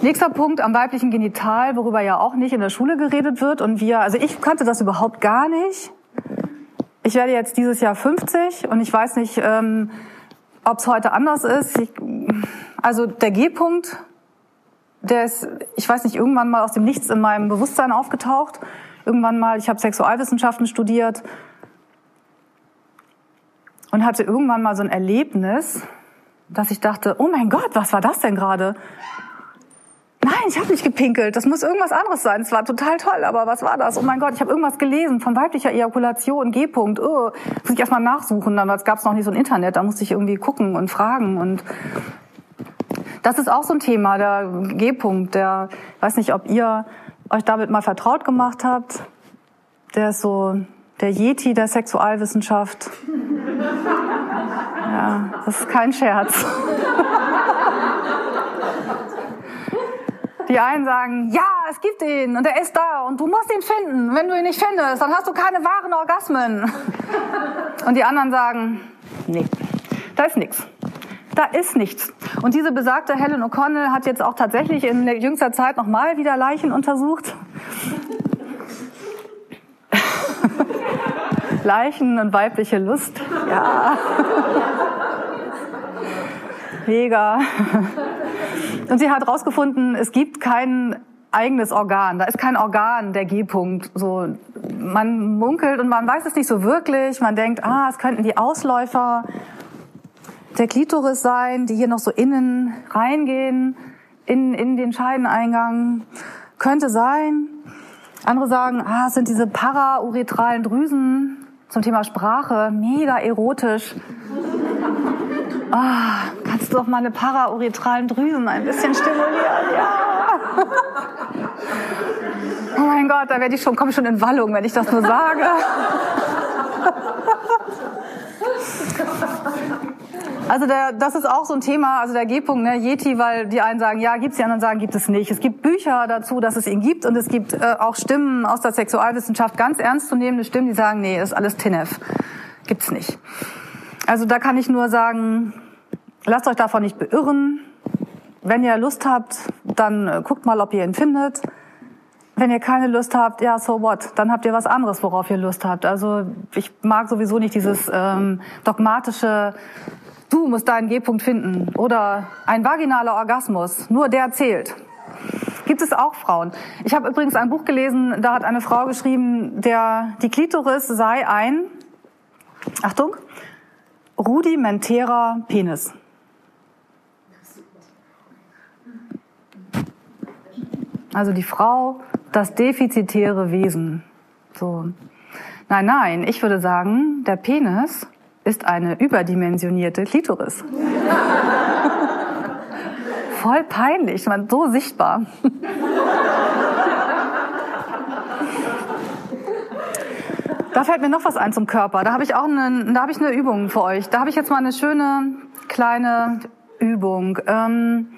Nächster Punkt am weiblichen Genital, worüber ja auch nicht in der Schule geredet wird. Und wir, also ich kannte das überhaupt gar nicht. Ich werde jetzt dieses Jahr 50 und ich weiß nicht, ähm, ob es heute anders ist. Ich, also der G-Punkt, der ist, ich weiß nicht, irgendwann mal aus dem Nichts in meinem Bewusstsein aufgetaucht. Irgendwann mal, ich habe Sexualwissenschaften studiert und hatte irgendwann mal so ein Erlebnis, dass ich dachte, oh mein Gott, was war das denn gerade? Nein, ich habe nicht gepinkelt. Das muss irgendwas anderes sein. Es war total toll, aber was war das? Oh mein Gott, ich habe irgendwas gelesen von weiblicher Ejakulation, G-Punkt. Oh, muss ich erstmal nachsuchen. Damals gab es noch nicht so ein Internet. Da musste ich irgendwie gucken und fragen. Und das ist auch so ein Thema, der G-Punkt. Der, ich weiß nicht, ob ihr euch damit mal vertraut gemacht habt. Der ist so der Yeti der Sexualwissenschaft. Ja, das ist kein Scherz. Die einen sagen, ja, es gibt ihn und er ist da und du musst ihn finden. Wenn du ihn nicht findest, dann hast du keine wahren Orgasmen. Und die anderen sagen, nee, da ist nichts. Da ist nichts. Und diese besagte Helen O'Connell hat jetzt auch tatsächlich in jüngster Zeit nochmal wieder Leichen untersucht. Leichen und weibliche Lust. Ja. Mega. Und sie hat herausgefunden, es gibt kein eigenes Organ. Da ist kein Organ der G-Punkt. So, man munkelt und man weiß es nicht so wirklich. Man denkt, ah, es könnten die Ausläufer der Klitoris sein, die hier noch so innen reingehen, in, in den Scheideneingang. Könnte sein. Andere sagen, ah, es sind diese parauretralen Drüsen zum Thema Sprache. Mega erotisch. Ah, kannst du doch meine parauretralen Drüsen ein bisschen stimulieren? Ja. Oh mein Gott, da werde ich schon, komme ich schon in Wallung, wenn ich das nur sage. Also der, das ist auch so ein Thema, also der G-Punkt, ne, Yeti, weil die einen sagen, ja, gibt's, die anderen sagen, gibt es nicht. Es gibt Bücher dazu, dass es ihn gibt und es gibt äh, auch Stimmen aus der Sexualwissenschaft, ganz ernstzunehmende Stimmen, die sagen, nee, ist alles Tinef. Gibt's nicht. Also da kann ich nur sagen, lasst euch davon nicht beirren. Wenn ihr Lust habt, dann äh, guckt mal, ob ihr ihn findet. Wenn ihr keine Lust habt, ja, so what? Dann habt ihr was anderes, worauf ihr Lust habt. Also ich mag sowieso nicht dieses ähm, dogmatische, du musst deinen G-Punkt finden oder ein vaginaler Orgasmus, nur der zählt. Gibt es auch Frauen. Ich habe übrigens ein Buch gelesen, da hat eine Frau geschrieben, der die Klitoris sei ein, Achtung, rudimentärer Penis. Also die Frau, das defizitäre Wesen. So. Nein, nein, ich würde sagen, der Penis ist eine überdimensionierte Klitoris. Voll peinlich, man so sichtbar. Da fällt mir noch was ein zum Körper. Da habe ich auch eine, da habe ich eine Übung für euch. Da habe ich jetzt mal eine schöne kleine Übung. Ähm,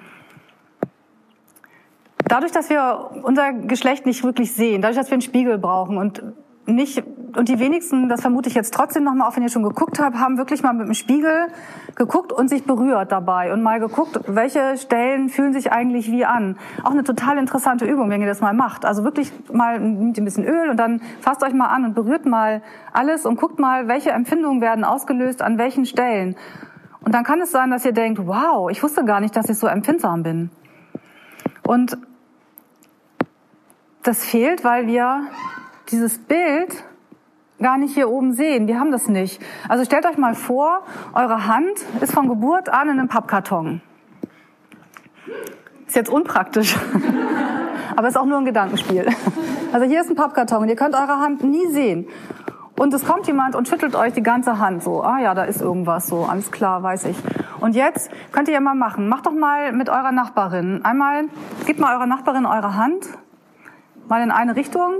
dadurch, dass wir unser Geschlecht nicht wirklich sehen, dadurch, dass wir einen Spiegel brauchen und nicht und die wenigsten, das vermute ich jetzt trotzdem noch mal, auch wenn ihr schon geguckt habt, haben wirklich mal mit dem Spiegel geguckt und sich berührt dabei und mal geguckt, welche Stellen fühlen sich eigentlich wie an. Auch eine total interessante Übung, wenn ihr das mal macht. Also wirklich mal nimmt ein bisschen Öl und dann fasst euch mal an und berührt mal alles und guckt mal, welche Empfindungen werden ausgelöst an welchen Stellen. Und dann kann es sein, dass ihr denkt, wow, ich wusste gar nicht, dass ich so empfindsam bin. Und das fehlt, weil wir dieses Bild gar nicht hier oben sehen. Wir haben das nicht. Also stellt euch mal vor, eure Hand ist von Geburt an in einem Pappkarton. Ist jetzt unpraktisch, aber ist auch nur ein Gedankenspiel. Also hier ist ein Pappkarton und ihr könnt eure Hand nie sehen. und es kommt jemand und schüttelt euch die ganze Hand so. Ah ja, da ist irgendwas so, alles klar, weiß ich. Und jetzt könnt ihr ja mal machen. Macht doch mal mit eurer Nachbarin. Einmal, gebt mal eurer Nachbarin eure Hand, mal in eine Richtung.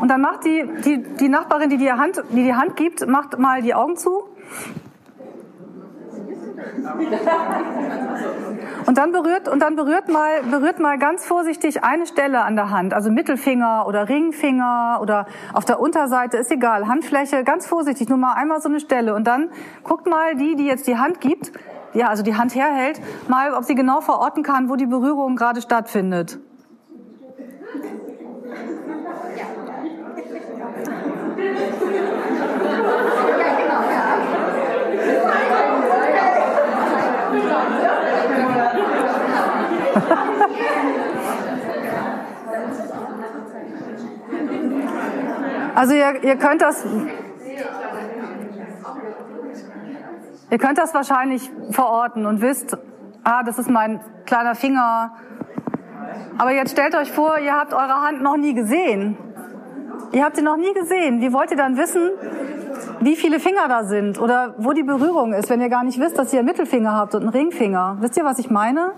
Und dann macht die, die, die Nachbarin, die die, Hand, die die Hand gibt, macht mal die Augen zu. Und dann berührt, und dann berührt mal, berührt mal ganz vorsichtig eine Stelle an der Hand, also Mittelfinger oder Ringfinger oder auf der Unterseite, ist egal, Handfläche, ganz vorsichtig, nur mal einmal so eine Stelle. Und dann guckt mal die, die jetzt die Hand gibt, ja, also die Hand herhält, mal, ob sie genau verorten kann, wo die Berührung gerade stattfindet. Also ihr, ihr könnt das, ihr könnt das wahrscheinlich verorten und wisst, ah, das ist mein kleiner Finger. Aber jetzt stellt euch vor, ihr habt eure Hand noch nie gesehen. Ihr habt sie noch nie gesehen. Wie wollt ihr dann wissen, wie viele Finger da sind oder wo die Berührung ist, wenn ihr gar nicht wisst, dass ihr einen Mittelfinger habt und einen Ringfinger? Wisst ihr, was ich meine?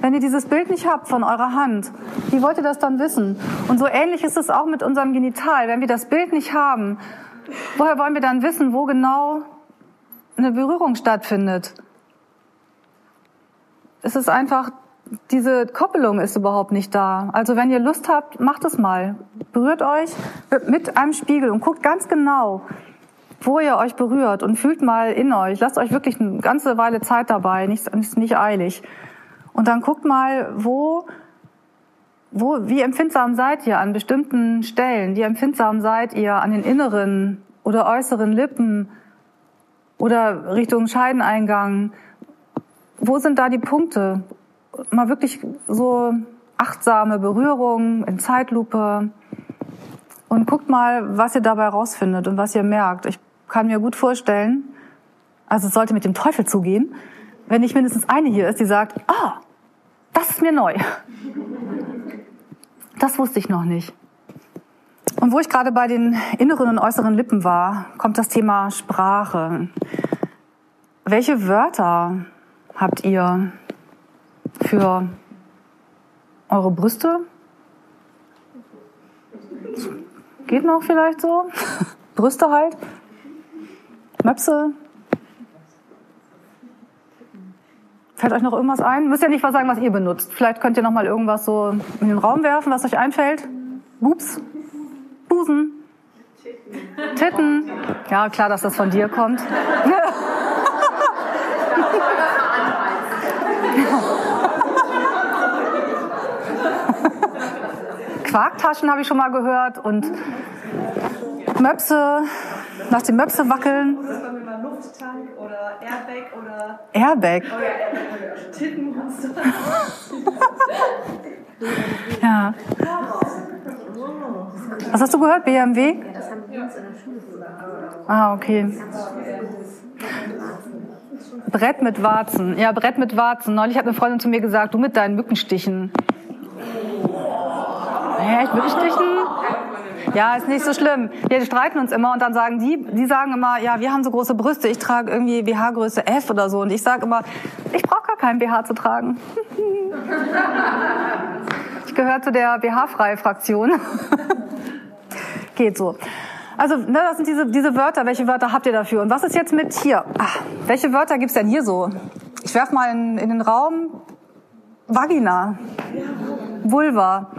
Wenn ihr dieses Bild nicht habt von eurer Hand, wie wollt ihr das dann wissen? Und so ähnlich ist es auch mit unserem Genital. Wenn wir das Bild nicht haben, woher wollen wir dann wissen, wo genau eine Berührung stattfindet? Es ist einfach, diese Koppelung ist überhaupt nicht da. Also wenn ihr Lust habt, macht es mal. Berührt euch mit einem Spiegel und guckt ganz genau, wo ihr euch berührt und fühlt mal in euch. Lasst euch wirklich eine ganze Weile Zeit dabei, nicht, nicht eilig. Und dann guckt mal, wo, wo, wie empfindsam seid ihr an bestimmten Stellen? Wie empfindsam seid ihr an den inneren oder äußeren Lippen oder Richtung Scheideneingang? Wo sind da die Punkte? Mal wirklich so achtsame Berührungen in Zeitlupe und guckt mal, was ihr dabei rausfindet und was ihr merkt. Ich kann mir gut vorstellen, also es sollte mit dem Teufel zugehen, wenn nicht mindestens eine hier ist, die sagt, ah, das ist mir neu. Das wusste ich noch nicht. Und wo ich gerade bei den inneren und äußeren Lippen war, kommt das Thema Sprache. Welche Wörter habt ihr für eure Brüste? Geht noch vielleicht so? Brüste halt? Möpse? Fällt euch noch irgendwas ein? Müsst ja nicht was sagen, was ihr benutzt. Vielleicht könnt ihr noch mal irgendwas so in den Raum werfen, was euch einfällt. Bups, Busen, Titten. Ja, klar, dass das von dir kommt. Quarktaschen habe ich schon mal gehört und Möpse, nach dem Möpse wackeln. Lufttank oder Airbag oder. Airbag? Oh ja, ja. Was hast du gehört? BMW? Das haben wir uns in der Schule Ah, okay. Brett mit Warzen. Ja, Brett mit Warzen. Neulich hat eine Freundin zu mir gesagt, du mit deinen Mückenstichen. Hä, echt Mückenstichen? Ja, ist nicht so schlimm. Wir streiten uns immer und dann sagen die, die sagen immer, ja, wir haben so große Brüste, ich trage irgendwie BH-Größe F oder so. Und ich sage immer, ich brauche gar keinen BH zu tragen. ich gehöre zu der BH-freie Fraktion. Geht so. Also, ne, das sind diese, diese Wörter. Welche Wörter habt ihr dafür? Und was ist jetzt mit hier? Ach, welche Wörter gibt's denn hier so? Ich werf mal in, in den Raum Vagina, Vulva,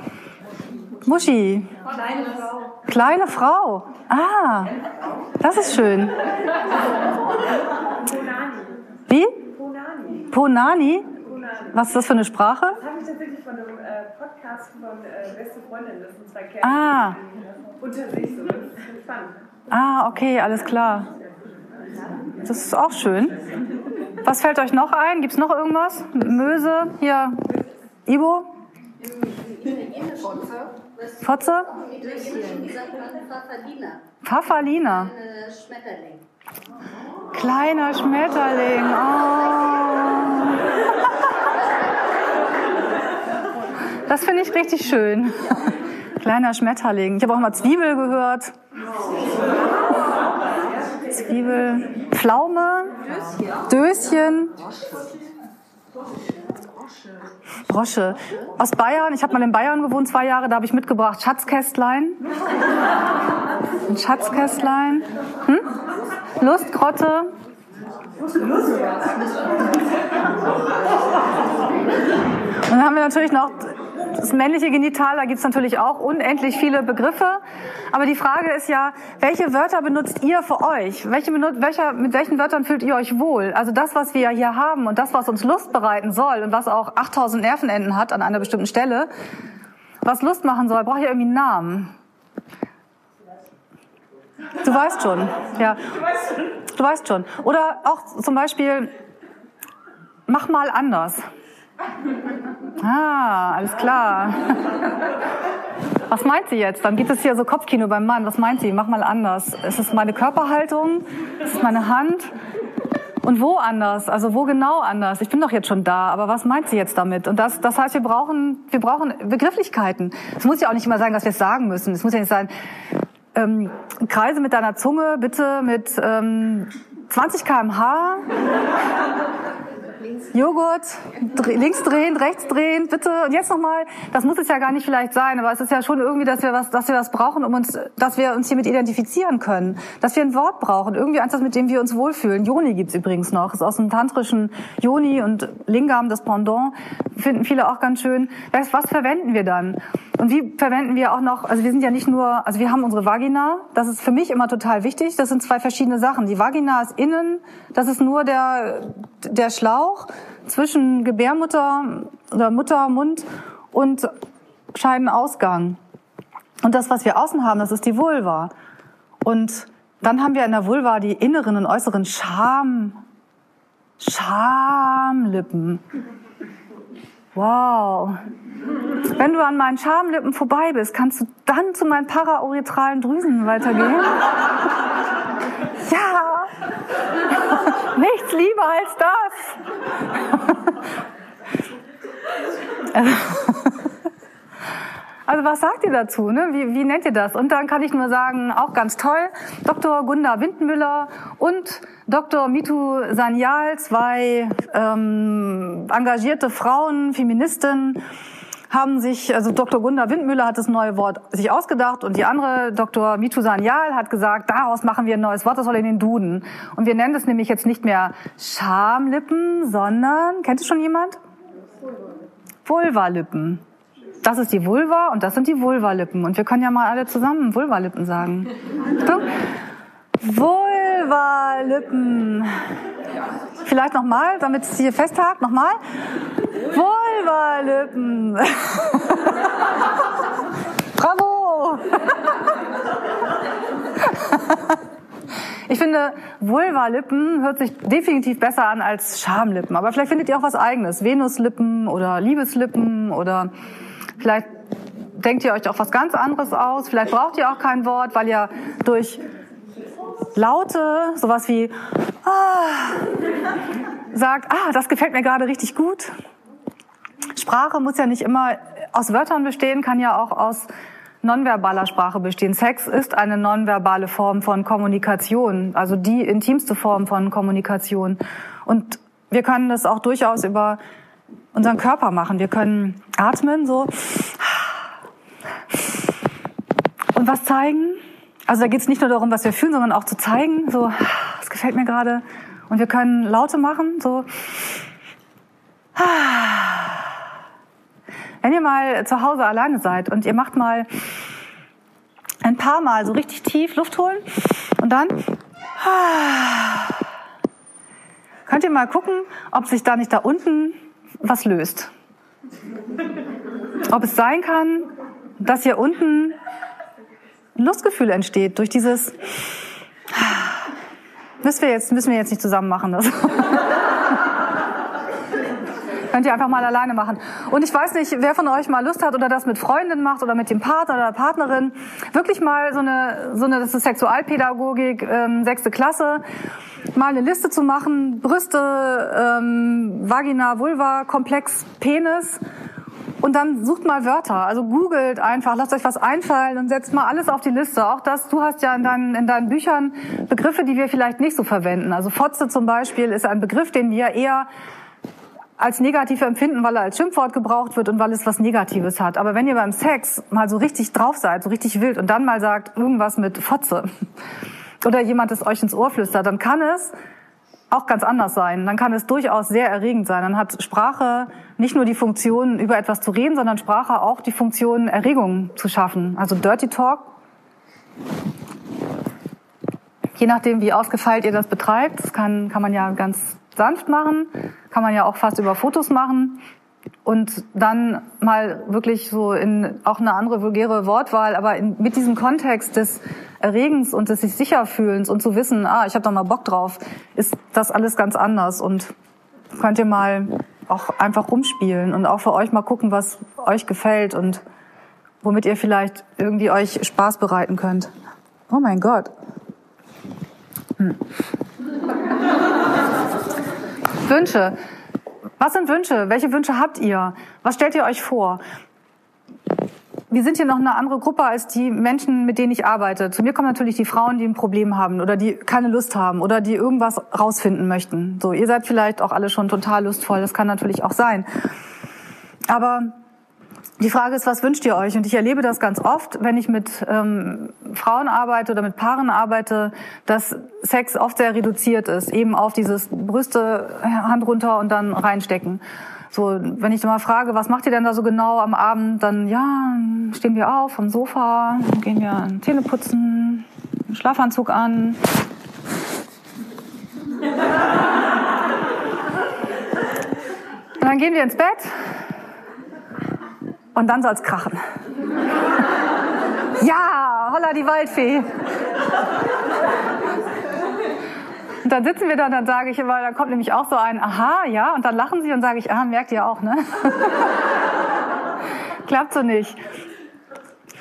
Muschi, Kleine Frau. Kleine Frau. Ah, das ist schön. Wie? Ponani. Ponani? Was ist das für eine Sprache? Das habe ich tatsächlich von einem äh, Podcast von äh, Beste Freundin, das sind zwei Kerle. Ah. Unter sich so. Das ist spannend. Ah, okay, alles klar. Das ist auch schön. Was fällt euch noch ein? Gibt es noch irgendwas? Möse? Hier. Ibo? Fotze? Schmetterling. Kleiner Schmetterling. Oh. Das finde ich richtig schön. Kleiner Schmetterling. Ich habe auch mal Zwiebel gehört. Zwiebel, Pflaume, Döschen, Brosche. Aus Bayern, ich habe mal in Bayern gewohnt, zwei Jahre, da habe ich mitgebracht Schatzkästlein. Ein Schatzkästlein. Hm? Lustgrotte. Und dann haben wir natürlich noch das männliche Genital, da gibt's natürlich auch unendlich viele Begriffe. Aber die Frage ist ja, welche Wörter benutzt ihr für euch? Welche, welcher, mit welchen Wörtern fühlt ihr euch wohl? Also das, was wir hier haben und das, was uns Lust bereiten soll und was auch 8000 Nervenenden hat an einer bestimmten Stelle, was Lust machen soll, braucht ja irgendwie einen Namen. Du weißt schon, ja. Du weißt schon. Oder auch zum Beispiel, mach mal anders. Ah, alles klar. Was meint sie jetzt? Dann gibt es hier so Kopfkino beim Mann. Was meint sie? Mach mal anders. Ist es meine Körperhaltung? Ist es meine Hand? Und wo anders? Also wo genau anders? Ich bin doch jetzt schon da, aber was meint sie jetzt damit? Und das, das heißt, wir brauchen, wir brauchen Begrifflichkeiten. Es muss ja auch nicht immer sein, dass wir es sagen müssen. Es muss ja nicht sein, ähm, kreise mit deiner Zunge bitte mit ähm, 20 kmh Joghurt, links drehen, rechts drehen, bitte. Und jetzt nochmal, das muss es ja gar nicht vielleicht sein, aber es ist ja schon irgendwie, dass wir was, dass wir was brauchen, um uns, dass wir uns hiermit identifizieren können. Dass wir ein Wort brauchen, irgendwie eins, mit dem wir uns wohlfühlen. Yoni gibt's übrigens noch, ist aus dem tantrischen Yoni und Lingam, das Pendant, finden viele auch ganz schön. Was, was verwenden wir dann? Und wie verwenden wir auch noch, also wir sind ja nicht nur, also wir haben unsere Vagina, das ist für mich immer total wichtig, das sind zwei verschiedene Sachen. Die Vagina ist innen, das ist nur der, der Schlauch zwischen Gebärmutter oder Muttermund und Scheidenausgang. Und das, was wir außen haben, das ist die Vulva. Und dann haben wir in der Vulva die inneren und äußeren Scham, Schamlippen. Wow. Wenn du an meinen Schamlippen vorbei bist, kannst du dann zu meinen paraurethral Drüsen weitergehen? ja. Nichts lieber als das. Also was sagt ihr dazu? Ne? Wie, wie nennt ihr das? Und dann kann ich nur sagen, auch ganz toll, Dr. Gunda Windmüller und Dr. Mitu Sanyal, zwei ähm, engagierte Frauen, Feministen, haben sich, also Dr. Gunda Windmüller hat das neue Wort sich ausgedacht und die andere, Dr. Mitu Sanyal, hat gesagt, daraus machen wir ein neues Wort, das soll in den Duden. Und wir nennen es nämlich jetzt nicht mehr Schamlippen, sondern, kennt es schon jemand? Vulvalippen. Das ist die Vulva und das sind die Vulvalippen. Und wir können ja mal alle zusammen Vulvalippen sagen. So. Vulvalippen. Vielleicht nochmal, damit es hier festhakt. Nochmal. Vulvalippen. Bravo. Ich finde, Vulvalippen hört sich definitiv besser an als Schamlippen. Aber vielleicht findet ihr auch was eigenes. Venuslippen oder Liebeslippen oder vielleicht denkt ihr euch auch was ganz anderes aus. Vielleicht braucht ihr auch kein Wort, weil ihr durch Laute, sowas wie ah, sagt, ah, das gefällt mir gerade richtig gut. Sprache muss ja nicht immer aus Wörtern bestehen, kann ja auch aus nonverbaler Sprache bestehen. Sex ist eine nonverbale Form von Kommunikation, also die intimste Form von Kommunikation. Und wir können das auch durchaus über unseren Körper machen. Wir können atmen, so. Und was zeigen. Also da geht es nicht nur darum, was wir fühlen, sondern auch zu zeigen, so, das gefällt mir gerade. Und wir können Laute machen, so. Wenn ihr mal zu Hause alleine seid und ihr macht mal ein paar Mal so richtig tief Luft holen und dann könnt ihr mal gucken, ob sich da nicht da unten was löst. Ob es sein kann, dass hier unten ein Lustgefühl entsteht durch dieses müssen wir jetzt müssen wir jetzt nicht zusammen machen das. Könnt ihr einfach mal alleine machen. Und ich weiß nicht, wer von euch mal Lust hat oder das mit Freundin macht oder mit dem Partner oder der Partnerin, wirklich mal so eine, so eine, das ist Sexualpädagogik, ähm, sechste Klasse, mal eine Liste zu machen, Brüste, ähm, Vagina, Vulva, Komplex, Penis Und dann sucht mal Wörter, also googelt einfach, lasst euch was einfallen und setzt mal alles auf die Liste. Auch das, du hast ja in deinen, in deinen Büchern Begriffe, die wir vielleicht nicht so verwenden. Also Fotze zum Beispiel ist ein Begriff, den wir eher als negativ empfinden, weil er als Schimpfwort gebraucht wird und weil es was Negatives hat. Aber wenn ihr beim Sex mal so richtig drauf seid, so richtig wild und dann mal sagt irgendwas mit Fotze oder jemand es euch ins Ohr flüstert, dann kann es auch ganz anders sein. Dann kann es durchaus sehr erregend sein. Dann hat Sprache nicht nur die Funktion, über etwas zu reden, sondern Sprache auch die Funktion, Erregung zu schaffen. Also Dirty Talk. Je nachdem, wie ausgefeilt ihr das betreibt, das kann, kann man ja ganz sanft machen, kann man ja auch fast über Fotos machen und dann mal wirklich so in auch eine andere vulgäre Wortwahl, aber in, mit diesem Kontext des Erregens und des sich sicher fühlens und zu wissen, ah, ich habe da mal Bock drauf, ist das alles ganz anders und könnt ihr mal auch einfach rumspielen und auch für euch mal gucken, was euch gefällt und womit ihr vielleicht irgendwie euch Spaß bereiten könnt. Oh mein Gott. Hm. Wünsche. Was sind Wünsche? Welche Wünsche habt ihr? Was stellt ihr euch vor? Wir sind hier noch eine andere Gruppe als die Menschen, mit denen ich arbeite. Zu mir kommen natürlich die Frauen, die ein Problem haben oder die keine Lust haben oder die irgendwas rausfinden möchten. So, ihr seid vielleicht auch alle schon total lustvoll. Das kann natürlich auch sein. Aber die Frage ist, was wünscht ihr euch? Und ich erlebe das ganz oft, wenn ich mit ähm, Frauen arbeite oder mit Paaren arbeite, dass Sex oft sehr reduziert ist, eben auf dieses Brüste, Hand runter und dann reinstecken. So, wenn ich mal frage, was macht ihr denn da so genau am Abend, dann ja, stehen wir auf vom Sofa, gehen wir Zähne putzen, Schlafanzug an. Dann gehen wir ins Bett und dann soll's krachen. ja, holla die Waldfee. Und dann sitzen wir da und dann sage ich immer, dann kommt nämlich auch so ein Aha, ja, und dann lachen sie und sage ich, ah, merkt ihr auch, ne? Klappt so nicht.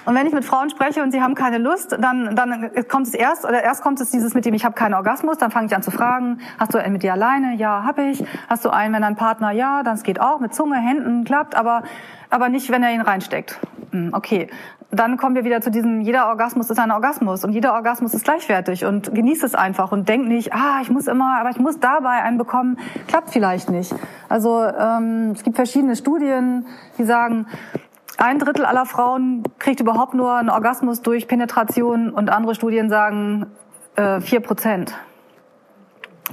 Und wenn ich mit Frauen spreche und sie haben keine Lust, dann, dann kommt es erst, oder erst kommt es dieses mit dem, ich habe keinen Orgasmus, dann fange ich an zu fragen, hast du einen mit dir alleine? Ja, habe ich. Hast du einen, wenn dein Partner? Ja, dann es geht auch, mit Zunge, Händen, klappt, aber, aber nicht, wenn er ihn reinsteckt. Hm, okay. Dann kommen wir wieder zu diesem, jeder Orgasmus ist ein Orgasmus und jeder Orgasmus ist gleichwertig und genießt es einfach und denkt nicht, ah, ich muss immer, aber ich muss dabei einen bekommen, klappt vielleicht nicht. Also ähm, es gibt verschiedene Studien, die sagen, ein Drittel aller Frauen kriegt überhaupt nur einen Orgasmus durch Penetration und andere Studien sagen äh, vier Prozent.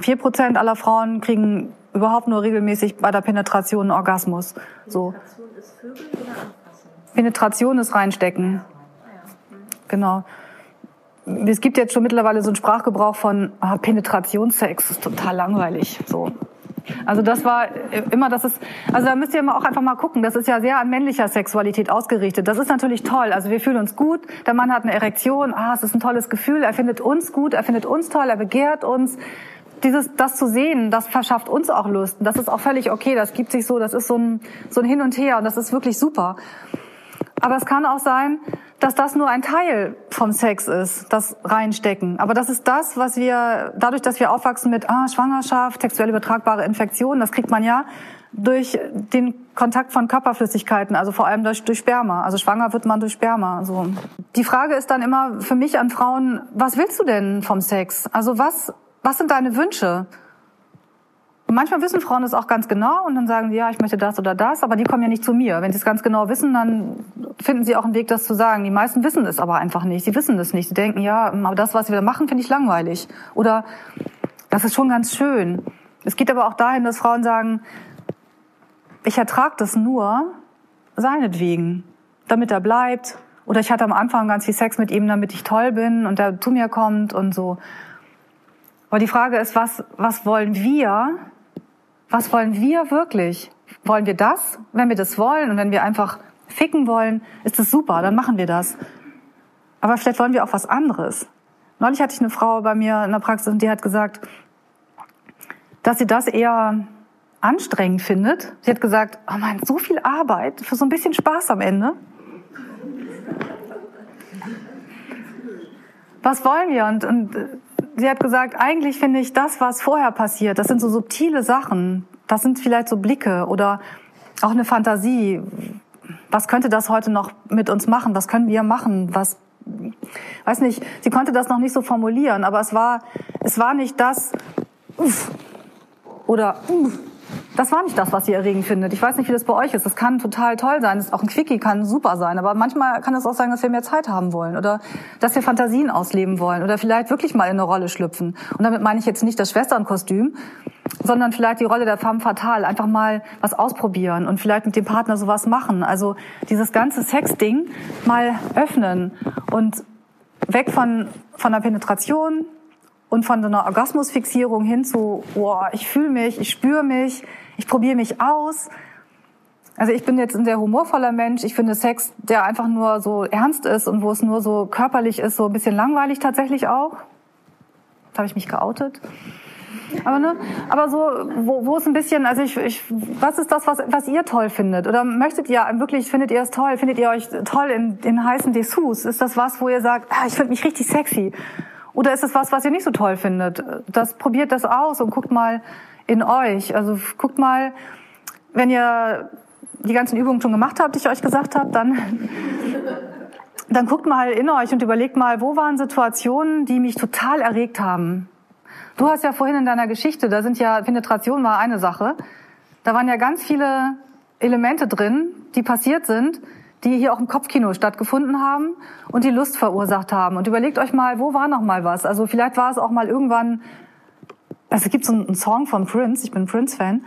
Vier Prozent aller Frauen kriegen überhaupt nur regelmäßig bei der Penetration einen Orgasmus. So. Penetration ist? Penetration ist reinstecken. Genau. Es gibt jetzt schon mittlerweile so einen Sprachgebrauch von ah, Penetrationssex, ist total langweilig. So. Also das war immer, das ist, also da müsst ihr immer auch einfach mal gucken. Das ist ja sehr an männlicher Sexualität ausgerichtet. Das ist natürlich toll. Also wir fühlen uns gut. Der Mann hat eine Erektion. Ah, es ist ein tolles Gefühl. Er findet uns gut. Er findet uns toll. Er begehrt uns. Dieses, das zu sehen, das verschafft uns auch Lust. Und das ist auch völlig okay. Das gibt sich so. Das ist so ein, so ein Hin und Her. Und das ist wirklich super. Aber es kann auch sein, dass das nur ein Teil vom Sex ist, das reinstecken. Aber das ist das, was wir, dadurch, dass wir aufwachsen mit ah, Schwangerschaft, sexuell übertragbare Infektionen, das kriegt man ja durch den Kontakt von Körperflüssigkeiten, also vor allem durch, durch Sperma. Also schwanger wird man durch Sperma. So. Die Frage ist dann immer für mich an Frauen, was willst du denn vom Sex? Also was, was sind deine Wünsche? Und manchmal wissen Frauen das auch ganz genau und dann sagen sie, ja, ich möchte das oder das, aber die kommen ja nicht zu mir. Wenn sie es ganz genau wissen, dann finden sie auch einen Weg, das zu sagen. Die meisten wissen es aber einfach nicht. Sie wissen das nicht. Sie denken, ja, aber das, was wir da machen, finde ich langweilig. Oder das ist schon ganz schön. Es geht aber auch dahin, dass Frauen sagen, ich ertrage das nur seinetwegen, damit er bleibt. Oder ich hatte am Anfang ganz viel Sex mit ihm, damit ich toll bin und er zu mir kommt und so. Aber die Frage ist, was, was wollen wir was wollen wir wirklich? Wollen wir das? Wenn wir das wollen und wenn wir einfach ficken wollen, ist das super, dann machen wir das. Aber vielleicht wollen wir auch was anderes. Neulich hatte ich eine Frau bei mir in der Praxis und die hat gesagt, dass sie das eher anstrengend findet. Sie hat gesagt, oh man, so viel Arbeit für so ein bisschen Spaß am Ende. Was wollen wir? Und, und sie hat gesagt, eigentlich finde ich das, was vorher passiert, das sind so subtile Sachen. Das sind vielleicht so Blicke oder auch eine Fantasie. was könnte das heute noch mit uns machen? Was können wir machen? Was, weiß nicht, sie konnte das noch nicht so formulieren, aber es war, es war nicht das, uff, oder uff, das war nicht das, was ihr erregend findet. Ich weiß nicht, wie das bei euch ist. Das kann total toll sein. auch ein Quickie kann super sein. Aber manchmal kann es auch sein, dass wir mehr Zeit haben wollen oder dass wir Fantasien ausleben wollen oder vielleicht wirklich mal in eine Rolle schlüpfen. Und damit meine ich jetzt nicht das Schwesternkostüm, sondern vielleicht die Rolle der femme fatale. Einfach mal was ausprobieren und vielleicht mit dem Partner sowas machen. Also dieses ganze Sex-Ding mal öffnen und weg von, von der Penetration, und von so einer Orgasmusfixierung hin zu, boah, ich fühle mich, ich spüre mich, ich probiere mich aus. Also ich bin jetzt ein sehr humorvoller Mensch. Ich finde Sex, der einfach nur so ernst ist und wo es nur so körperlich ist, so ein bisschen langweilig tatsächlich auch. Da habe ich mich geoutet. Aber ne, aber so, wo, wo es ein bisschen, also ich, ich, was ist das, was, was ihr toll findet? Oder möchtet ihr wirklich, findet ihr es toll? Findet ihr euch toll in, in heißen Dessous? Ist das was, wo ihr sagt, ah, ich finde mich richtig sexy? Oder ist es was, was ihr nicht so toll findet? Das probiert das aus und guckt mal in euch. Also guckt mal, wenn ihr die ganzen Übungen schon gemacht habt, die ich euch gesagt habe, dann dann guckt mal in euch und überlegt mal, wo waren Situationen, die mich total erregt haben. Du hast ja vorhin in deiner Geschichte, da sind ja Penetration war eine Sache. Da waren ja ganz viele Elemente drin, die passiert sind, die hier auch im Kopfkino stattgefunden haben und die Lust verursacht haben. Und überlegt euch mal, wo war noch mal was? Also vielleicht war es auch mal irgendwann, also es gibt so einen Song von Prince, ich bin Prince-Fan,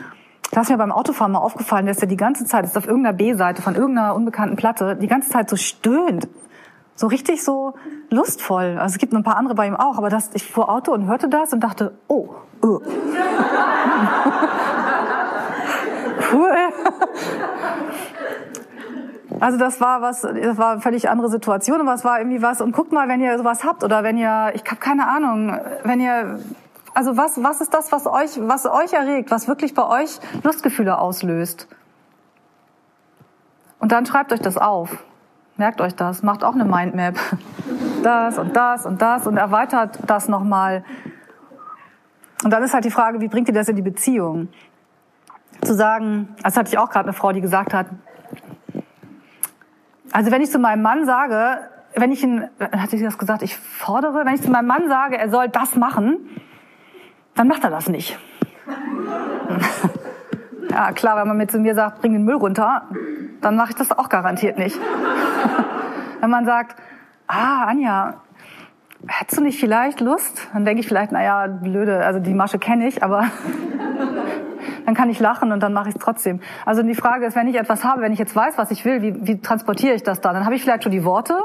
da ist mir beim Autofahren mal aufgefallen, dass er die ganze Zeit, ist auf irgendeiner B-Seite von irgendeiner unbekannten Platte, die ganze Zeit so stöhnt. So richtig so lustvoll. Also es gibt ein paar andere bei ihm auch, aber das, ich fuhr Auto und hörte das und dachte, oh, oh. cool. Also das war was, das war eine völlig andere Situation, aber es war irgendwie was. Und guckt mal, wenn ihr sowas habt oder wenn ihr, ich habe keine Ahnung, wenn ihr, also was, was ist das, was euch, was euch erregt, was wirklich bei euch Lustgefühle auslöst? Und dann schreibt euch das auf. Merkt euch das, macht auch eine Mindmap. Das und das und das und erweitert das nochmal. Und dann ist halt die Frage, wie bringt ihr das in die Beziehung? Zu sagen, das hatte ich auch gerade eine Frau, die gesagt hat, also wenn ich zu meinem Mann sage, wenn ich ihn, hat sie das gesagt, ich fordere, wenn ich zu meinem Mann sage, er soll das machen, dann macht er das nicht. ja, klar, wenn man mir zu mir sagt, bring den Müll runter, dann mache ich das auch garantiert nicht. wenn man sagt, ah, Anja, hättest du nicht vielleicht Lust? Dann denke ich vielleicht, naja, blöde, also die Masche kenne ich, aber dann kann ich lachen und dann mache ich es trotzdem. Also die Frage ist, wenn ich etwas habe, wenn ich jetzt weiß, was ich will, wie, wie transportiere ich das dann? Dann habe ich vielleicht schon die Worte,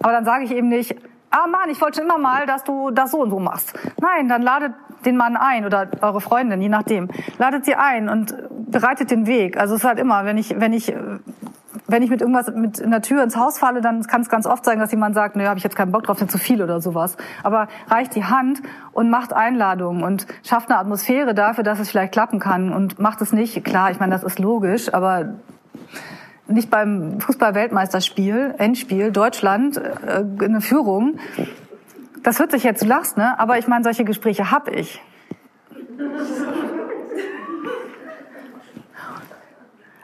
aber dann sage ich eben nicht, ah Mann, ich wollte schon immer mal, dass du das so und so machst. Nein, dann ladet den Mann ein oder eure Freundin, je nachdem. Ladet sie ein und bereitet den Weg. Also es ist halt immer, wenn ich, wenn ich wenn ich mit irgendwas mit in der Tür ins Haus falle, dann kann es ganz oft sein, dass jemand sagt, nö, habe ich jetzt keinen Bock drauf, sind zu viel oder sowas. Aber reicht die Hand und macht Einladungen und schafft eine Atmosphäre dafür, dass es vielleicht klappen kann und macht es nicht. Klar, ich meine, das ist logisch, aber nicht beim Fußball-Weltmeisterspiel, Endspiel, Deutschland, äh, eine Führung. Das hört sich jetzt, du lachst, ne? Aber ich meine, solche Gespräche hab ich.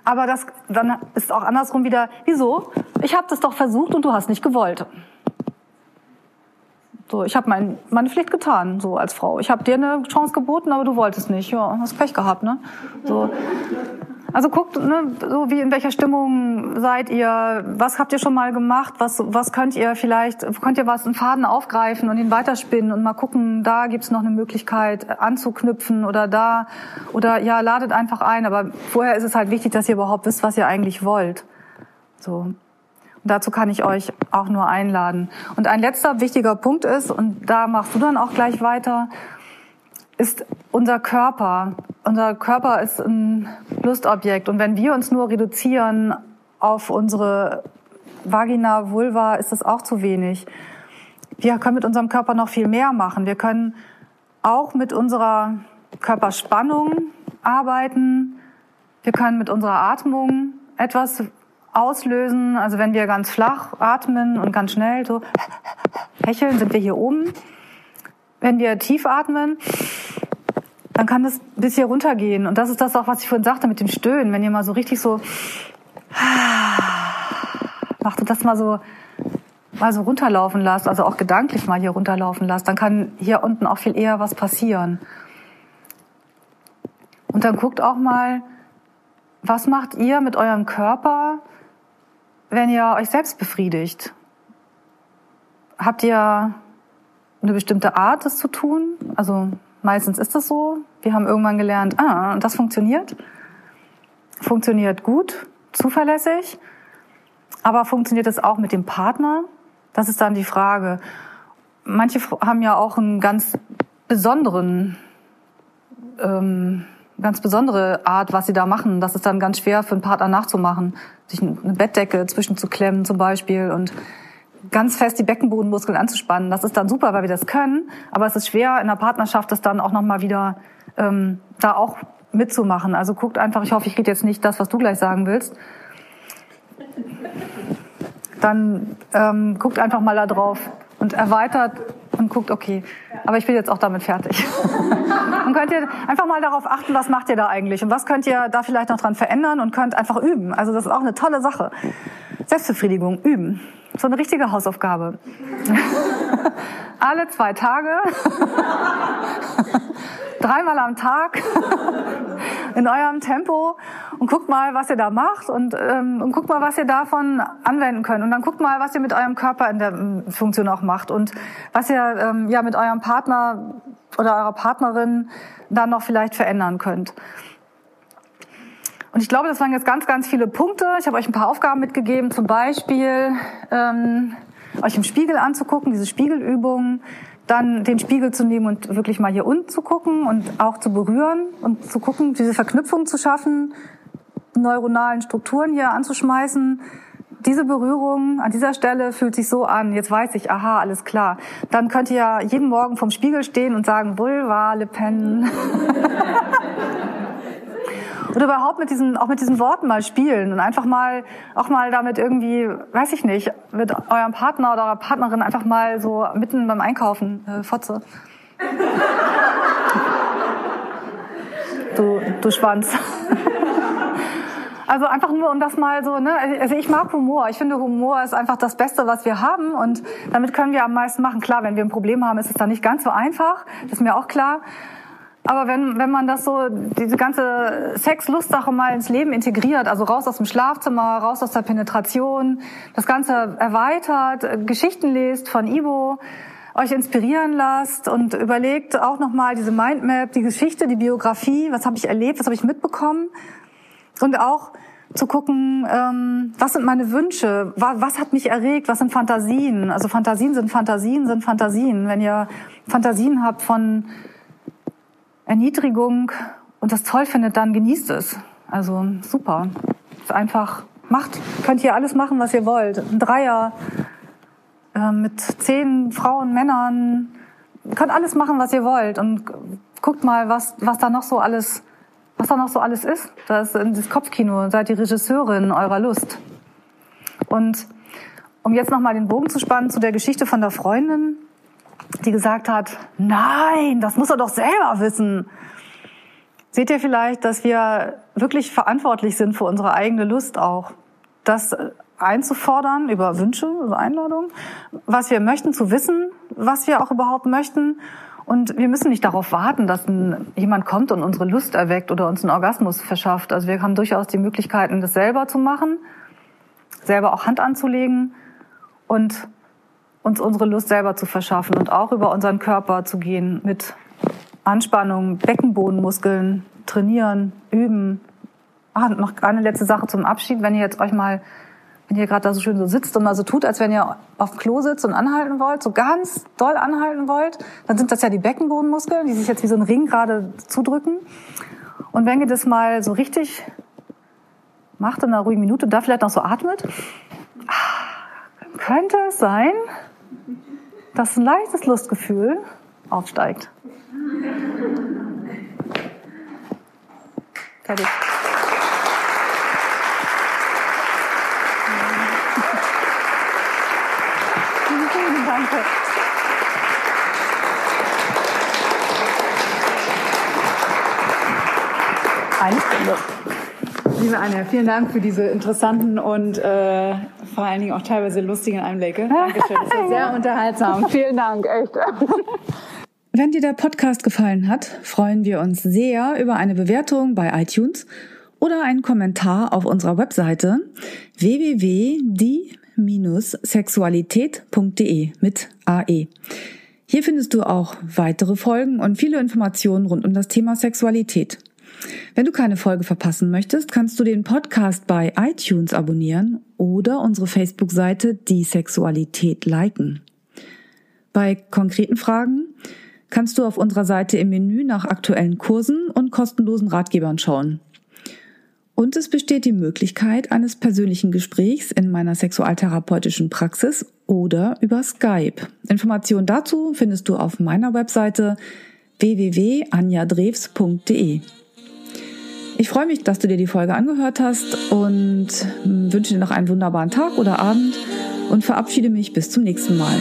Aber das, dann ist auch andersrum wieder, wieso? Ich habe das doch versucht und du hast nicht gewollt. So, ich habe mein, meine Pflicht getan, so als Frau. Ich habe dir eine Chance geboten, aber du wolltest nicht. Ja, hast Pech gehabt, ne? So. Also guckt, ne, so wie in welcher Stimmung seid ihr, was habt ihr schon mal gemacht, was, was könnt ihr vielleicht, könnt ihr was, einen Faden aufgreifen und ihn weiterspinnen und mal gucken, da gibt's noch eine Möglichkeit anzuknüpfen oder da, oder ja, ladet einfach ein, aber vorher ist es halt wichtig, dass ihr überhaupt wisst, was ihr eigentlich wollt. So. Und dazu kann ich euch auch nur einladen. Und ein letzter wichtiger Punkt ist, und da machst du dann auch gleich weiter, ist unser Körper. Unser Körper ist ein Lustobjekt. Und wenn wir uns nur reduzieren auf unsere Vagina, Vulva, ist das auch zu wenig. Wir können mit unserem Körper noch viel mehr machen. Wir können auch mit unserer Körperspannung arbeiten. Wir können mit unserer Atmung etwas auslösen. Also wenn wir ganz flach atmen und ganz schnell so hecheln, sind wir hier oben. Wenn wir tief atmen, dann kann das bis hier runtergehen. Und das ist das auch, was ich vorhin sagte mit dem Stöhnen. Wenn ihr mal so richtig so Mach du das mal so, mal so runterlaufen lässt, also auch gedanklich mal hier runterlaufen lässt, dann kann hier unten auch viel eher was passieren. Und dann guckt auch mal, was macht ihr mit eurem Körper, wenn ihr euch selbst befriedigt? Habt ihr eine bestimmte Art, das zu tun? Also meistens ist das so. Wir haben irgendwann gelernt, ah, das funktioniert. Funktioniert gut, zuverlässig. Aber funktioniert es auch mit dem Partner? Das ist dann die Frage. Manche haben ja auch einen ganz besonderen, ähm, ganz besondere Art, was sie da machen. Das ist dann ganz schwer für einen Partner nachzumachen. Sich eine Bettdecke zwischen zu klemmen zum Beispiel und ganz fest die Beckenbodenmuskeln anzuspannen. Das ist dann super, weil wir das können. Aber es ist schwer in der Partnerschaft, das dann auch nochmal wieder ähm, da auch mitzumachen. Also guckt einfach, ich hoffe, ich rede jetzt nicht das, was du gleich sagen willst. Dann ähm, guckt einfach mal da drauf und erweitert und guckt, okay, aber ich bin jetzt auch damit fertig. und könnt ihr einfach mal darauf achten, was macht ihr da eigentlich und was könnt ihr da vielleicht noch dran verändern und könnt einfach üben. Also das ist auch eine tolle Sache. Selbstbefriedigung, üben. So eine richtige Hausaufgabe. Alle zwei Tage, dreimal am Tag, in eurem Tempo und guckt mal, was ihr da macht und, ähm, und guckt mal, was ihr davon anwenden könnt. Und dann guckt mal, was ihr mit eurem Körper in der ähm, Funktion auch macht und was ihr ähm, ja mit eurem Partner oder eurer Partnerin dann noch vielleicht verändern könnt. Und ich glaube, das waren jetzt ganz, ganz viele Punkte. Ich habe euch ein paar Aufgaben mitgegeben, zum Beispiel ähm, euch im Spiegel anzugucken, diese Spiegelübungen, dann den Spiegel zu nehmen und wirklich mal hier unten zu gucken und auch zu berühren und zu gucken, diese Verknüpfung zu schaffen, neuronalen Strukturen hier anzuschmeißen. Diese Berührung an dieser Stelle fühlt sich so an. Jetzt weiß ich, aha, alles klar. Dann könnt ihr ja jeden Morgen vom Spiegel stehen und sagen, Vulva, Le Pen. Oder überhaupt mit diesen, auch mit diesen Worten mal spielen und einfach mal, auch mal damit irgendwie, weiß ich nicht, mit eurem Partner oder eurer Partnerin einfach mal so mitten beim Einkaufen, äh, Fotze. du, du Schwanz. Also einfach nur um das mal so, ne? Also ich mag Humor. Ich finde Humor ist einfach das Beste, was wir haben und damit können wir am meisten machen. Klar, wenn wir ein Problem haben, ist es dann nicht ganz so einfach. Das ist mir auch klar. Aber wenn, wenn man das so, diese ganze Sex-Lust-Sache mal ins Leben integriert, also raus aus dem Schlafzimmer, raus aus der Penetration, das Ganze erweitert, Geschichten lest von Ivo, euch inspirieren lasst und überlegt auch nochmal diese Mindmap, die Geschichte, die Biografie, was habe ich erlebt, was habe ich mitbekommen und auch zu gucken, ähm, was sind meine Wünsche, was hat mich erregt, was sind Fantasien. Also Fantasien sind Fantasien sind Fantasien. Wenn ihr Fantasien habt von Erniedrigung und das toll findet, dann genießt es. Also super. Ist einfach, macht, könnt ihr alles machen, was ihr wollt. Ein Dreier äh, mit zehn Frauen, Männern, könnt alles machen, was ihr wollt und guckt mal, was, was da noch so alles, was da noch so alles ist. Das ist das Kopfkino, seid die Regisseurin eurer Lust. Und um jetzt nochmal den Bogen zu spannen zu der Geschichte von der Freundin, die gesagt hat, nein, das muss er doch selber wissen. Seht ihr vielleicht, dass wir wirklich verantwortlich sind für unsere eigene Lust auch? Das einzufordern über Wünsche, über Einladungen, was wir möchten zu wissen, was wir auch überhaupt möchten. Und wir müssen nicht darauf warten, dass jemand kommt und unsere Lust erweckt oder uns einen Orgasmus verschafft. Also wir haben durchaus die Möglichkeiten, das selber zu machen, selber auch Hand anzulegen und uns unsere Lust selber zu verschaffen und auch über unseren Körper zu gehen mit Anspannung, Beckenbodenmuskeln, trainieren, üben. Ach, noch eine letzte Sache zum Abschied. Wenn ihr jetzt euch mal, wenn ihr gerade da so schön so sitzt und mal so tut, als wenn ihr auf Klo sitzt und anhalten wollt, so ganz doll anhalten wollt, dann sind das ja die Beckenbodenmuskeln, die sich jetzt wie so ein Ring gerade zudrücken. Und wenn ihr das mal so richtig macht in einer ruhigen Minute, da vielleicht noch so atmet, könnte es sein, dass ein leichtes Lustgefühl aufsteigt. Fertig. Eine Stunde. Liebe Anja, vielen Dank für diese interessanten und äh, vor allen Dingen auch teilweise lustigen Einblicke. Dankeschön, das war sehr unterhaltsam. Vielen Dank, echt. Wenn dir der Podcast gefallen hat, freuen wir uns sehr über eine Bewertung bei iTunes oder einen Kommentar auf unserer Webseite www.die-sexualität.de mit AE. Hier findest du auch weitere Folgen und viele Informationen rund um das Thema Sexualität. Wenn du keine Folge verpassen möchtest, kannst du den Podcast bei iTunes abonnieren oder unsere Facebook-Seite Die Sexualität liken. Bei konkreten Fragen kannst du auf unserer Seite im Menü nach aktuellen Kursen und kostenlosen Ratgebern schauen. Und es besteht die Möglichkeit eines persönlichen Gesprächs in meiner sexualtherapeutischen Praxis oder über Skype. Informationen dazu findest du auf meiner Webseite www.anjadrews.de. Ich freue mich, dass du dir die Folge angehört hast und wünsche dir noch einen wunderbaren Tag oder Abend und verabschiede mich bis zum nächsten Mal.